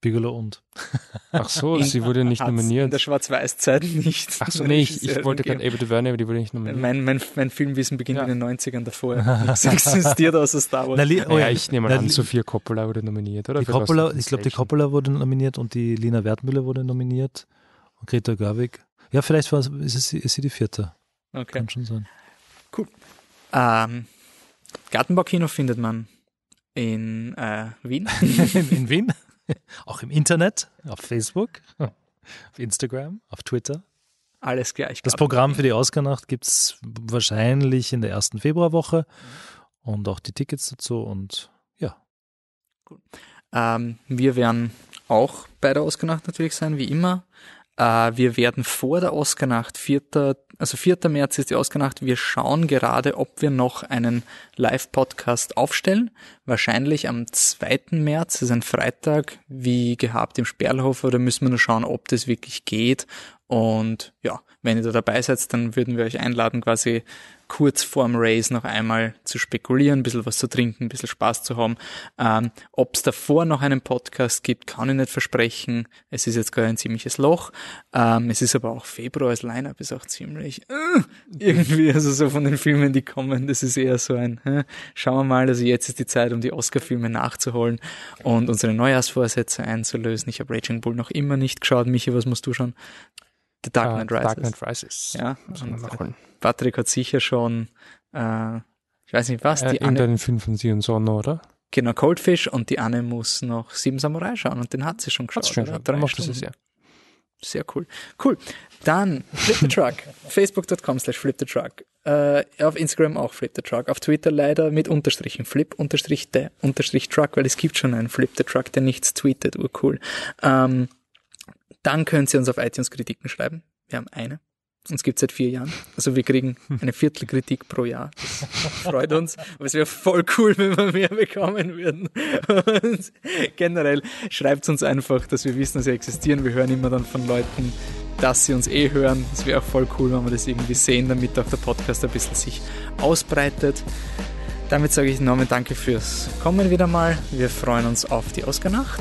Bigelow und. ach so, In- sie wurde nicht Hat's In nominiert. der Schwarz-Weiß-Zeit nicht. Ach so, nee, ich, ich wollte gerade. Ava DuVernay, aber die wurde nicht nominiert. Mein, mein, mein Filmwissen beginnt Ja. in den 90ern davor. Nichts existiert außer Star Wars. Na, oh ja, ich nehme na, an, Sophia Coppola wurde nominiert, oder? Die Für Coppola, ich glaube, die. Coppola wurde nominiert und die Lina Wertmüller wurde nominiert und Greta Gerwig. Ja, vielleicht war es, ist, es, ist sie die vierte. Okay. Kann schon sein. Ähm, Gartenbaukino findet man in äh, Wien. in, in Wien, auch im Internet, auf Facebook, auf Instagram, auf Twitter. Alles gleich. Das Programm für die Oscar-Nacht gibt es wahrscheinlich in der ersten Februarwoche und auch die Tickets dazu und ja. Ähm, wir werden auch bei der Oscarnacht natürlich sein, wie immer. Äh, wir werden vor der Oscarnacht, 4., also 4. März ist die Oscarnacht, wir schauen gerade, ob wir noch einen Live-Podcast aufstellen. Wahrscheinlich am 2. März, das ist ein Freitag, wie gehabt im Sperlhof, oder müssen wir nur schauen, ob das wirklich geht. Und ja, wenn ihr da dabei seid, dann würden wir euch einladen, quasi kurz vorm Race noch einmal zu spekulieren, ein bisschen was zu trinken, ein bisschen Spaß zu haben. Ähm, Ob es davor noch einen Podcast gibt, kann ich nicht versprechen. Es ist jetzt gerade ein ziemliches Loch. Ähm, es ist aber auch Februar, das Line-Up ist auch ziemlich äh, irgendwie, also so von den Filmen, die kommen, das ist eher so ein, äh, schauen wir mal, also jetzt ist die Zeit, um die Oscar-Filme nachzuholen und unsere Neujahrsvorsätze einzulösen. Ich habe Raging Bull noch immer nicht geschaut. Michi, was musst du schon? The Dark Knight Rises. Dark Knight Rises. Ja, und. Patrick hat sicher schon, äh, ich weiß nicht was, Äh, die Anne, irgendeinen Film von Sion Sono, oder? genau, Coldfish und die Anne muss noch Sieben Samurai schauen und den hat sie schon geschaut. Hat's schon schon. Drei Mochte sie Stunden. sehr. Sehr cool. Cool. Dann Flip the Truck. Facebook.com slash Flip the Truck. Äh, auf Instagram auch Flip the Truck. Auf Twitter leider mit Unterstrichen. Flip unterstrich the unterstrich Truck, weil es gibt schon einen Flip the Truck, der nichts tweetet. Urcool. Ähm, dann könnt ihr uns auf iTunes Kritiken schreiben. Wir haben eine. Uns gibt seit vier Jahren. Also wir kriegen eine Viertelkritik pro Jahr. Das freut uns. Aber es wäre voll cool, wenn wir mehr bekommen würden. Und generell schreibt uns einfach, dass wir wissen, dass wir existieren. Wir hören immer dann von Leuten, dass sie uns eh hören. Es wäre auch voll cool, wenn wir das irgendwie sehen, damit auch der Podcast ein bisschen sich ausbreitet. Damit sage ich Norman danke fürs Kommen wieder mal. Wir freuen uns auf die Oscarnacht.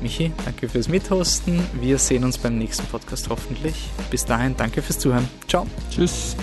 Michi, danke fürs Mithosten. Wir sehen uns beim nächsten Podcast hoffentlich. Bis dahin, danke fürs Zuhören. Ciao. Tschüss.